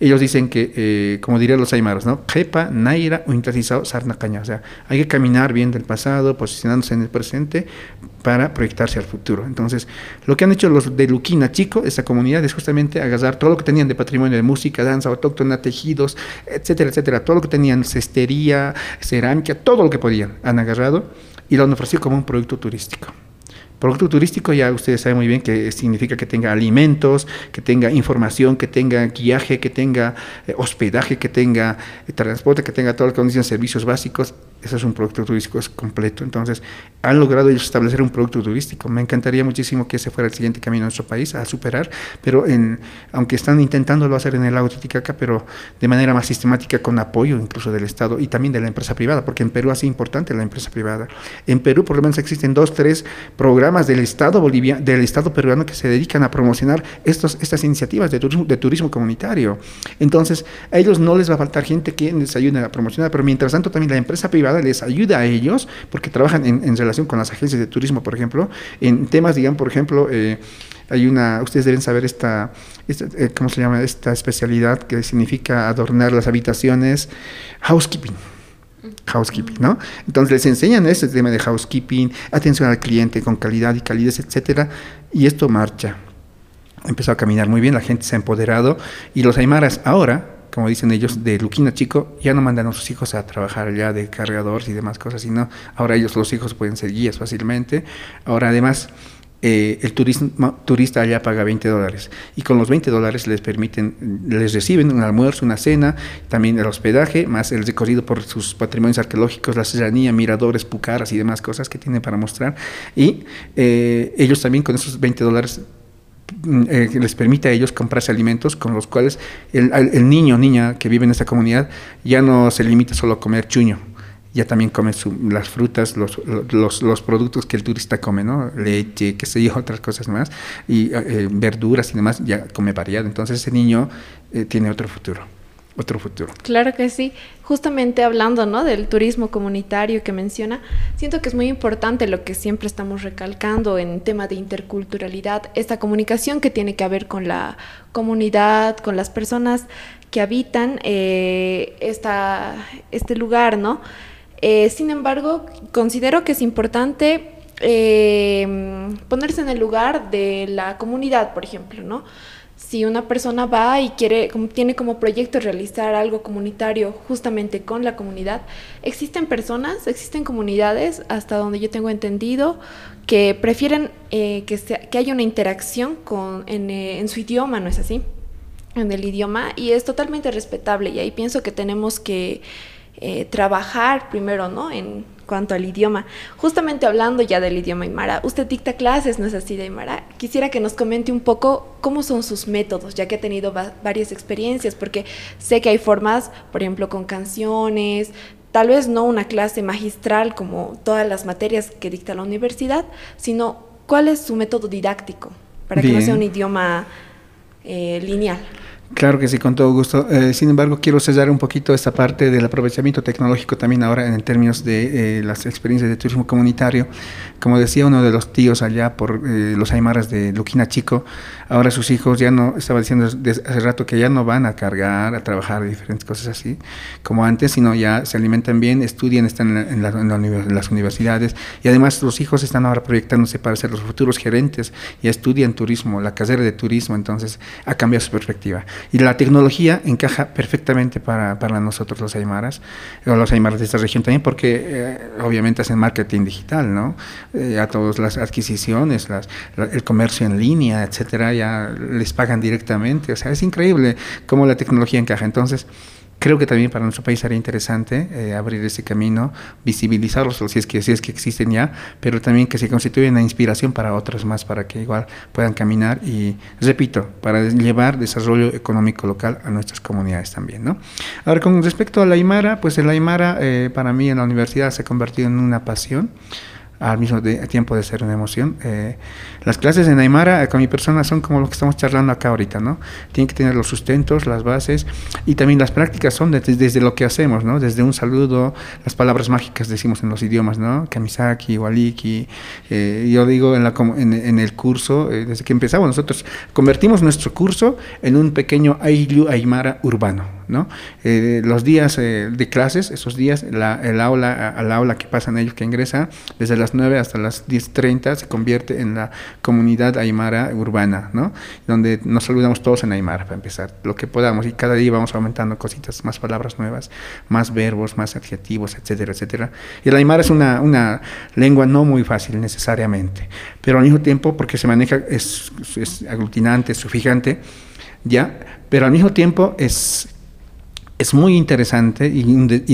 Ellos dicen que, eh, como dirían los aymaras, ¿no? Jepa, Naira o intrazizado, sarna caña. O sea, hay que caminar bien del pasado, posicionándose en el presente para proyectarse al futuro. Entonces, lo que han hecho los de Luquina Chico, esa comunidad, es justamente agarrar todo lo que tenían de patrimonio de música, danza autóctona, tejidos, etcétera, etcétera, todo lo que tenían, cestería, cerámica, todo lo que podían, han agarrado y lo han ofrecido como un producto turístico. Producto turístico ya ustedes saben muy bien que significa que tenga alimentos, que tenga información, que tenga guiaje, que tenga eh, hospedaje, que tenga eh, transporte, que tenga todo lo que dicen servicios básicos ese es un producto turístico completo. Entonces, han logrado ellos establecer un producto turístico. Me encantaría muchísimo que ese fuera el siguiente camino en nuestro país a superar, pero aunque están intentándolo hacer en el lago Titicaca, pero de manera más sistemática, con apoyo incluso del Estado y también de la empresa privada, porque en Perú es importante la empresa privada. En Perú, por lo menos, existen dos, tres programas del Estado boliviano, del Estado peruano que se dedican a promocionar estos, estas iniciativas de turismo, de turismo comunitario. Entonces, a ellos no les va a faltar gente que les ayude a promocionar, pero mientras tanto también la empresa privada les ayuda a ellos, porque trabajan en, relación con las agencias de turismo, por ejemplo, en temas, digamos, por ejemplo, eh, hay una, ustedes deben saber esta, eh, ¿cómo se llama? Esta especialidad que significa adornar las habitaciones, housekeeping housekeeping, ¿no? Entonces les enseñan ese tema de housekeeping, atención al cliente con calidad y calidez, etcétera, y esto marcha. Empezó a caminar muy bien, la gente se ha empoderado y los aymaras ahora como dicen ellos, de Luquina Chico, ya no mandan a sus hijos a trabajar ya de cargadores y demás cosas, sino ahora ellos, los hijos, pueden ser guías fácilmente. Ahora, además, eh, el turismo, turista allá paga 20 dólares y con los 20 dólares les permiten, les reciben un almuerzo, una cena, también el hospedaje, más el recorrido por sus patrimonios arqueológicos, la serranía, miradores, pucaras y demás cosas que tienen para mostrar. Y eh, ellos también con esos 20 dólares eh, les permite a ellos comprarse alimentos con los cuales el, el, niño o niña que vive en esta comunidad ya no se limita solo a comer chuño, ya también come las frutas, los, los, los, productos que el turista come, ¿no? Leche, qué sé yo, [LAUGHS] otras cosas más, y eh, verduras y demás, ya come variado. Entonces ese niño eh, tiene otro futuro otro futuro. Claro que sí. Justamente hablando ¿no? del turismo comunitario que menciona, siento que es muy importante lo que siempre estamos recalcando en tema de interculturalidad, esta comunicación que tiene que haber con la comunidad, con las personas que habitan eh, esta, este lugar, ¿no? Eh, sin embargo, considero que es importante eh, ponerse en el lugar de la comunidad, por ejemplo, ¿no? Si una persona va y quiere, tiene como proyecto realizar algo comunitario justamente con la comunidad, existen personas, existen comunidades, hasta donde yo tengo entendido, que prefieren eh, que, que haya una interacción con, eh, en su idioma, ¿no es así? En el idioma, y es totalmente respetable, y ahí pienso que tenemos que eh, trabajar primero, ¿no? En cuanto al idioma. Justamente hablando ya del idioma Aymara, usted dicta clases, ¿no es así de Aymara? Quisiera que nos comente un poco cómo son sus métodos, ya que ha tenido varias experiencias, porque sé que hay formas, por ejemplo, con canciones, tal vez no una clase magistral como todas las materias que dicta la universidad, sino cuál es su método didáctico para que no sea un idioma eh, lineal. Claro que sí, con todo gusto. Eh, sin embargo, quiero sellar un poquito esta parte del aprovechamiento tecnológico también ahora en términos de eh, las experiencias de turismo comunitario. Como decía uno de los tíos allá por eh, los aymaras de Luquina Chico, Ahora sus hijos ya no, estaba diciendo hace rato que ya no van a cargar, a trabajar, diferentes cosas así, como antes, sino ya se alimentan bien, estudian, están en, las universidades y además los hijos están ahora proyectándose para ser los futuros gerentes, y estudian turismo, la carrera de turismo, entonces ha cambiado su perspectiva. Y la tecnología encaja perfectamente para, para nosotros los aymaras, o los aymaras de esta región también, porque eh, obviamente hacen marketing digital, ¿no? Eh, a todas las adquisiciones, las, el comercio en línea, etcétera, ya les pagan directamente, o sea, es increíble cómo la tecnología encaja. Entonces, Creo que también para nuestro país sería interesante eh, abrir ese camino, visibilizarlos si es, que, si es que existen ya, pero también que se constituya una inspiración para otros más, para que igual puedan caminar y, repito, para llevar desarrollo económico local a nuestras comunidades también. ¿no? Ahora, con respecto a la Aymara, pues el Aymara eh, para mí en la universidad se ha convertido en una pasión al mismo tiempo de ser una emoción. Eh, las clases en Aymara con mi persona son como lo que estamos charlando acá ahorita, ¿no? Tienen que tener los sustentos, las bases y también las prácticas son desde, lo que hacemos, ¿no? Desde un saludo, las palabras mágicas decimos en los idiomas, ¿no? Kamisaki, Waliki. Eh, yo digo en, la, en, el curso, eh, desde que empezamos nosotros, convertimos nuestro curso en un pequeño Ayllu Aymara urbano. ¿no? Eh, los días eh, de clases, esos días, la, el aula, al aula que pasan ellos, que ingresan, desde las 9 hasta las 10.30 se convierte en la comunidad aymara urbana, ¿no? Donde nos saludamos todos en aymara, para empezar, lo que podamos, y cada día vamos aumentando cositas, más palabras nuevas, más verbos, más adjetivos, etcétera, etcétera. Y el aymara es una, una lengua no muy fácil necesariamente, pero al mismo tiempo, porque se maneja, es, es aglutinante, es sufijante, ¿ya? Pero al mismo tiempo es es muy interesante y,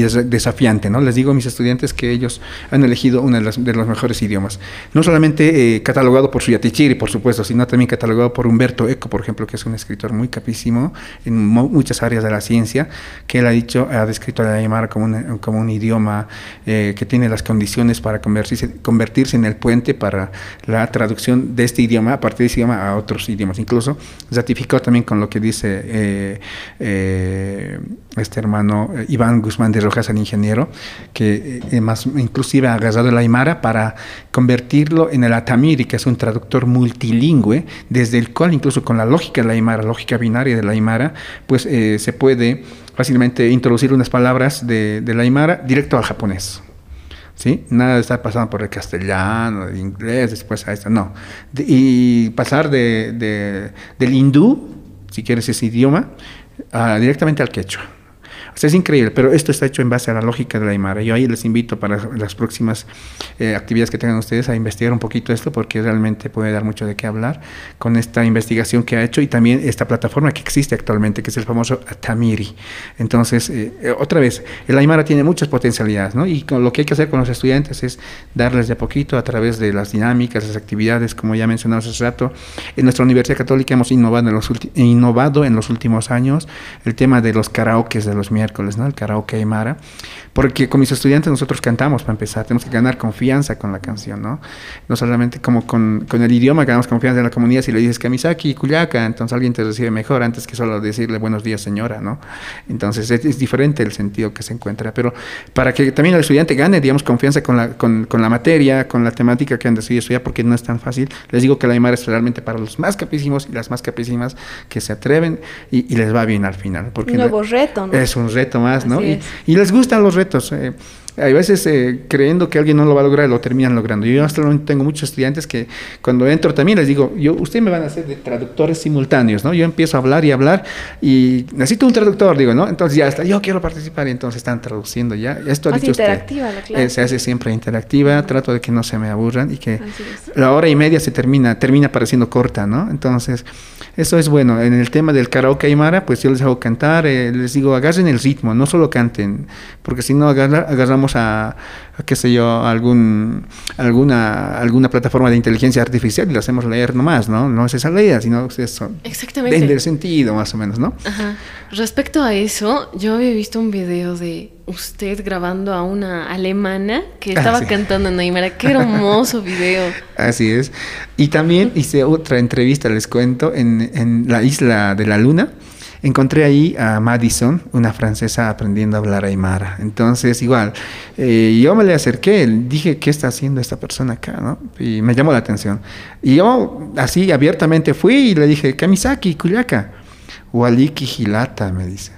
desafiante, ¿no? Les digo a mis estudiantes que ellos han elegido uno de, los mejores idiomas. No solamente eh, catalogado por Suyatichiri, por supuesto, sino también catalogado por Humberto Eco, por ejemplo, que es un escritor muy capísimo en muchas áreas de la ciencia, que él ha dicho, ha descrito a la Aymara como un, como un idioma eh, que tiene las condiciones para convertirse, en el puente para la traducción de este idioma, a partir de ese idioma, a otros idiomas. Incluso ratificado también con lo que dice eh, este hermano eh, Iván Guzmán de Rojas, el ingeniero, que eh, más, inclusive ha agarrado el Aymara para convertirlo en el Atamiri, que es un traductor multilingüe, desde el cual incluso con la lógica de la Aymara, lógica binaria de la Aymara, pues eh, se puede fácilmente introducir unas palabras de, de la Aymara directo al japonés. ¿Sí? Nada de estar pasando por el castellano, el inglés, después a esto, no. y pasar de, del hindú, si quieres ese idioma, directamente al quechua es increíble, pero esto está hecho en base a la lógica de la Aymara. Yo ahí les invito para las próximas eh, actividades que tengan ustedes a investigar un poquito esto porque realmente puede dar mucho de qué hablar con esta investigación que ha hecho y también esta plataforma que existe actualmente, que es el famoso Tamiri. Entonces, eh, eh, otra vez, el Aymara tiene muchas potencialidades, ¿no? Y lo que hay que hacer con los estudiantes es darles de a poquito a través de las dinámicas, las actividades, como ya mencionamos hace rato. En nuestra Universidad Católica hemos innovado en los, innovado en los últimos años el tema de los karaokes de los miércoles ¿no? El karaoke Aymara. Porque con mis estudiantes nosotros cantamos para empezar, tenemos que ganar confianza con la canción, ¿no? No solamente como con, con el idioma ganamos confianza en la comunidad, si le dices Kamisaki, Kuyaka, entonces alguien te recibe mejor antes que solo decirle buenos días señora, ¿no? Entonces es, diferente el sentido que se encuentra, pero para que también el estudiante gane, digamos, confianza con la, con, con la materia, con la temática que han decidido estudiar, porque no es tan fácil, les digo que la Aymara es realmente para los más capísimos y las más capísimas que se atreven y, les va bien al final. Porque un nuevo reto, ¿no? Es un reto más, ¿no? Y, y, les gustan los retos. Eh, hay veces eh, creyendo que alguien no lo va a lograr, lo terminan logrando. Yo hasta ahora tengo muchos estudiantes que cuando entro también les digo, yo, ustedes me van a hacer de traductores simultáneos, ¿no? Yo empiezo a hablar y hablar y necesito un traductor, digo, ¿no? Entonces ya está, yo quiero participar y entonces están traduciendo ya. Esto Más interactiva la clase. Eh, se hace siempre interactiva, trato de que no se me aburran y que la hora y media se termina, termina pareciendo corta, ¿no? Entonces, eso es bueno. En el tema del karaoke aymara, pues yo les hago cantar, eh, les digo, agarren el ritmo, no solo canten, porque si no agarramos a, qué sé yo, algún, alguna, alguna plataforma de inteligencia artificial y lo hacemos leer nomás, ¿no? No es esa ley, sino es eso. Exactamente. el sentido, más o menos, ¿no? Ajá. Respecto a eso, yo había visto un video de usted grabando a una alemana que ah, estaba cantando en Aymara. Qué hermoso video. [LAUGHS] Así es. Y también hice otra entrevista, les cuento, en, en la isla de la Luna encontré ahí a Madison, una francesa aprendiendo a hablar aymara. Entonces, igual, eh, yo me le acerqué, dije, ¿qué está haciendo esta persona acá? ¿no? Y me llamó la atención. Y yo, así abiertamente fui y le dije, Kamisaki, Kuyaka, Waliki Hilata, me dice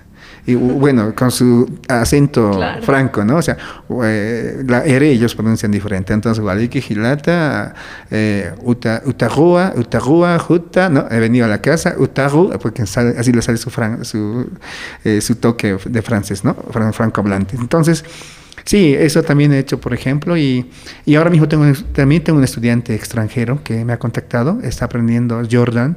y bueno, con su acento franco, ¿no? O sea, eh, la R ellos pronuncian diferente. Entonces, Waliki, Gilata, eh, Uta, Utahua, Utahua, Juta, ¿no? He venido a la casa, Utahu, porque así le sale su, su, eh, su toque de francés, ¿no? Franco hablante. Entonces, Sí, eso también he hecho, por ejemplo, y, y, ahora mismo tengo, también tengo un estudiante extranjero que me ha contactado, está aprendiendo Jordan,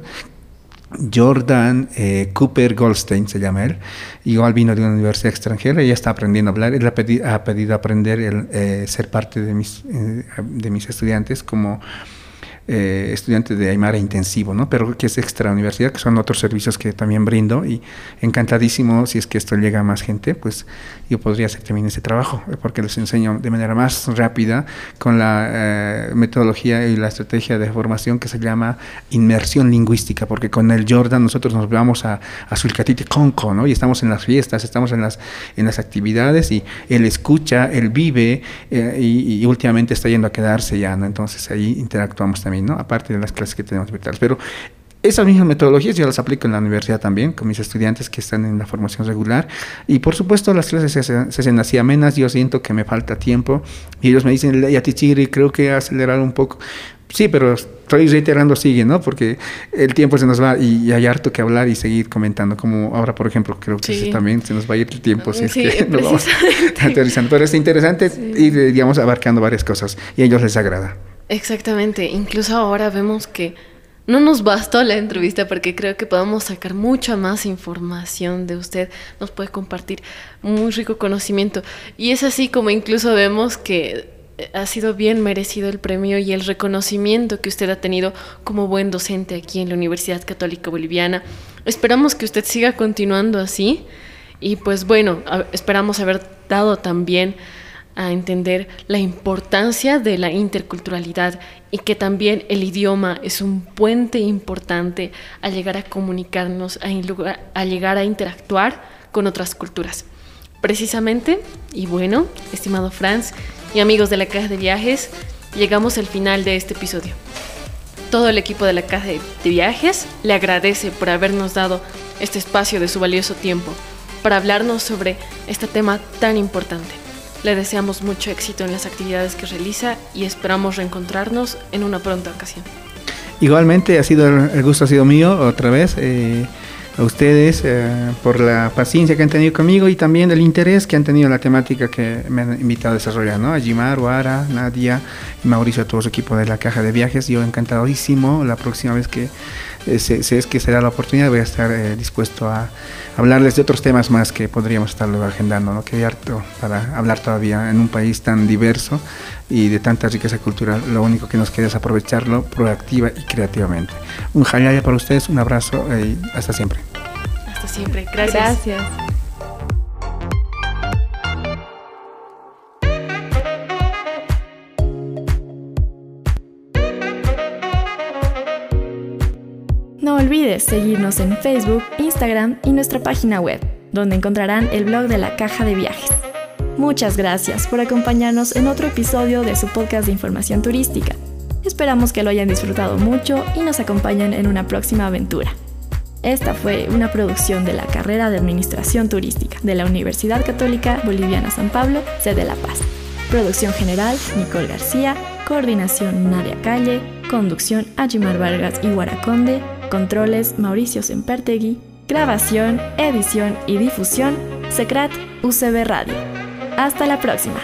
Jordan eh, Cooper Goldstein se llama él, igual vino de una universidad extranjera y ya está aprendiendo a hablar. Él ha, pedido, aprender el, eh, ser parte de mis, eh, de mis estudiantes como eh, estudiantes de Aymara intensivo, ¿no? Pero que es extra universidad, que son otros servicios que también brindo y encantadísimo si es que esto llega a más gente, pues yo podría hacer también ese trabajo, porque les enseño de manera más rápida con la eh, metodología y la estrategia de formación que se llama inmersión lingüística, porque con el Jordan nosotros nos vamos a, a Sulcatite Conco, ¿no? Y estamos en las fiestas, estamos en las, en las actividades y él escucha, él vive eh, y, y últimamente está yendo a quedarse ya, ¿no? Entonces ahí interactuamos también. Aparte de las clases que tenemos virtuales. Pero esas mismas metodologías yo las aplico en la universidad también, con mis estudiantes que están en la formación regular. Y por supuesto las clases se hacen, así amenas, yo siento que me falta tiempo. Y ellos me dicen, ya Tichiri, creo que acelerar un poco. Sí, pero estoy reiterando, sigue, ¿no? Porque el tiempo se nos va y, hay harto que hablar y seguir comentando. Como ahora, por ejemplo, creo que también se nos va a ir el tiempo si es que [LAUGHS] nos vamos aterrizando. Pero es interesante ir, digamos, abarcando varias cosas y a ellos les agrada. Exactamente, incluso ahora vemos que no nos bastó la entrevista porque creo que podemos sacar mucha más información de usted, nos puede compartir muy rico conocimiento y es así como incluso vemos que ha sido bien merecido el premio y el reconocimiento que usted ha tenido como buen docente aquí en la Universidad Católica Boliviana. Esperamos que usted siga continuando así y pues bueno, esperamos haber dado también a entender la importancia de la interculturalidad y que también el idioma es un puente importante a llegar a comunicarnos, a, llegar a interactuar con otras culturas. Precisamente, y bueno, estimado Franz y amigos de la Caja de Viajes, llegamos al final de este episodio. Todo el equipo de la Caja de Viajes le agradece por habernos dado este espacio de su valioso tiempo para hablarnos sobre este tema tan importante. Le deseamos mucho éxito en las actividades que realiza y esperamos reencontrarnos en una pronta ocasión. Igualmente, ha sido el gusto ha sido mío otra vez. Eh, a ustedes eh, por la paciencia que han tenido conmigo y también el interés que han tenido en la temática que me han invitado a desarrollar, ¿no? A Jimar, Wara, Nadia Mauricio, a todo su equipo de la Caja de Viajes. Yo encantadísimo la próxima vez que eh, se, es que será la oportunidad, voy a estar eh, dispuesto a hablarles de otros temas más que podríamos estar agendando, ¿no? que hay harto para hablar todavía en un país tan diverso y de tanta riqueza cultural. Lo único que nos queda es aprovecharlo proactiva y creativamente. Un jalaya para ustedes, un abrazo y hasta siempre. Hasta siempre, gracias. Gracias. Olvides seguirnos en Facebook, Instagram y nuestra página web, donde encontrarán el blog de la Caja de Viajes. Muchas gracias por acompañarnos en otro episodio de su podcast de información turística. Esperamos que lo hayan disfrutado mucho y nos acompañen en una próxima aventura. Esta fue una producción de la carrera de Administración Turística de la Universidad Católica Boliviana San Pablo, sede La Paz. Producción general, Nicole García. Coordinación, Nadia Calle. Conducción, Ajimar Vargas y Guaraconde. Controles Mauricio Sempertegui. Grabación, edición y difusión Secret UCB Radio. Hasta la próxima.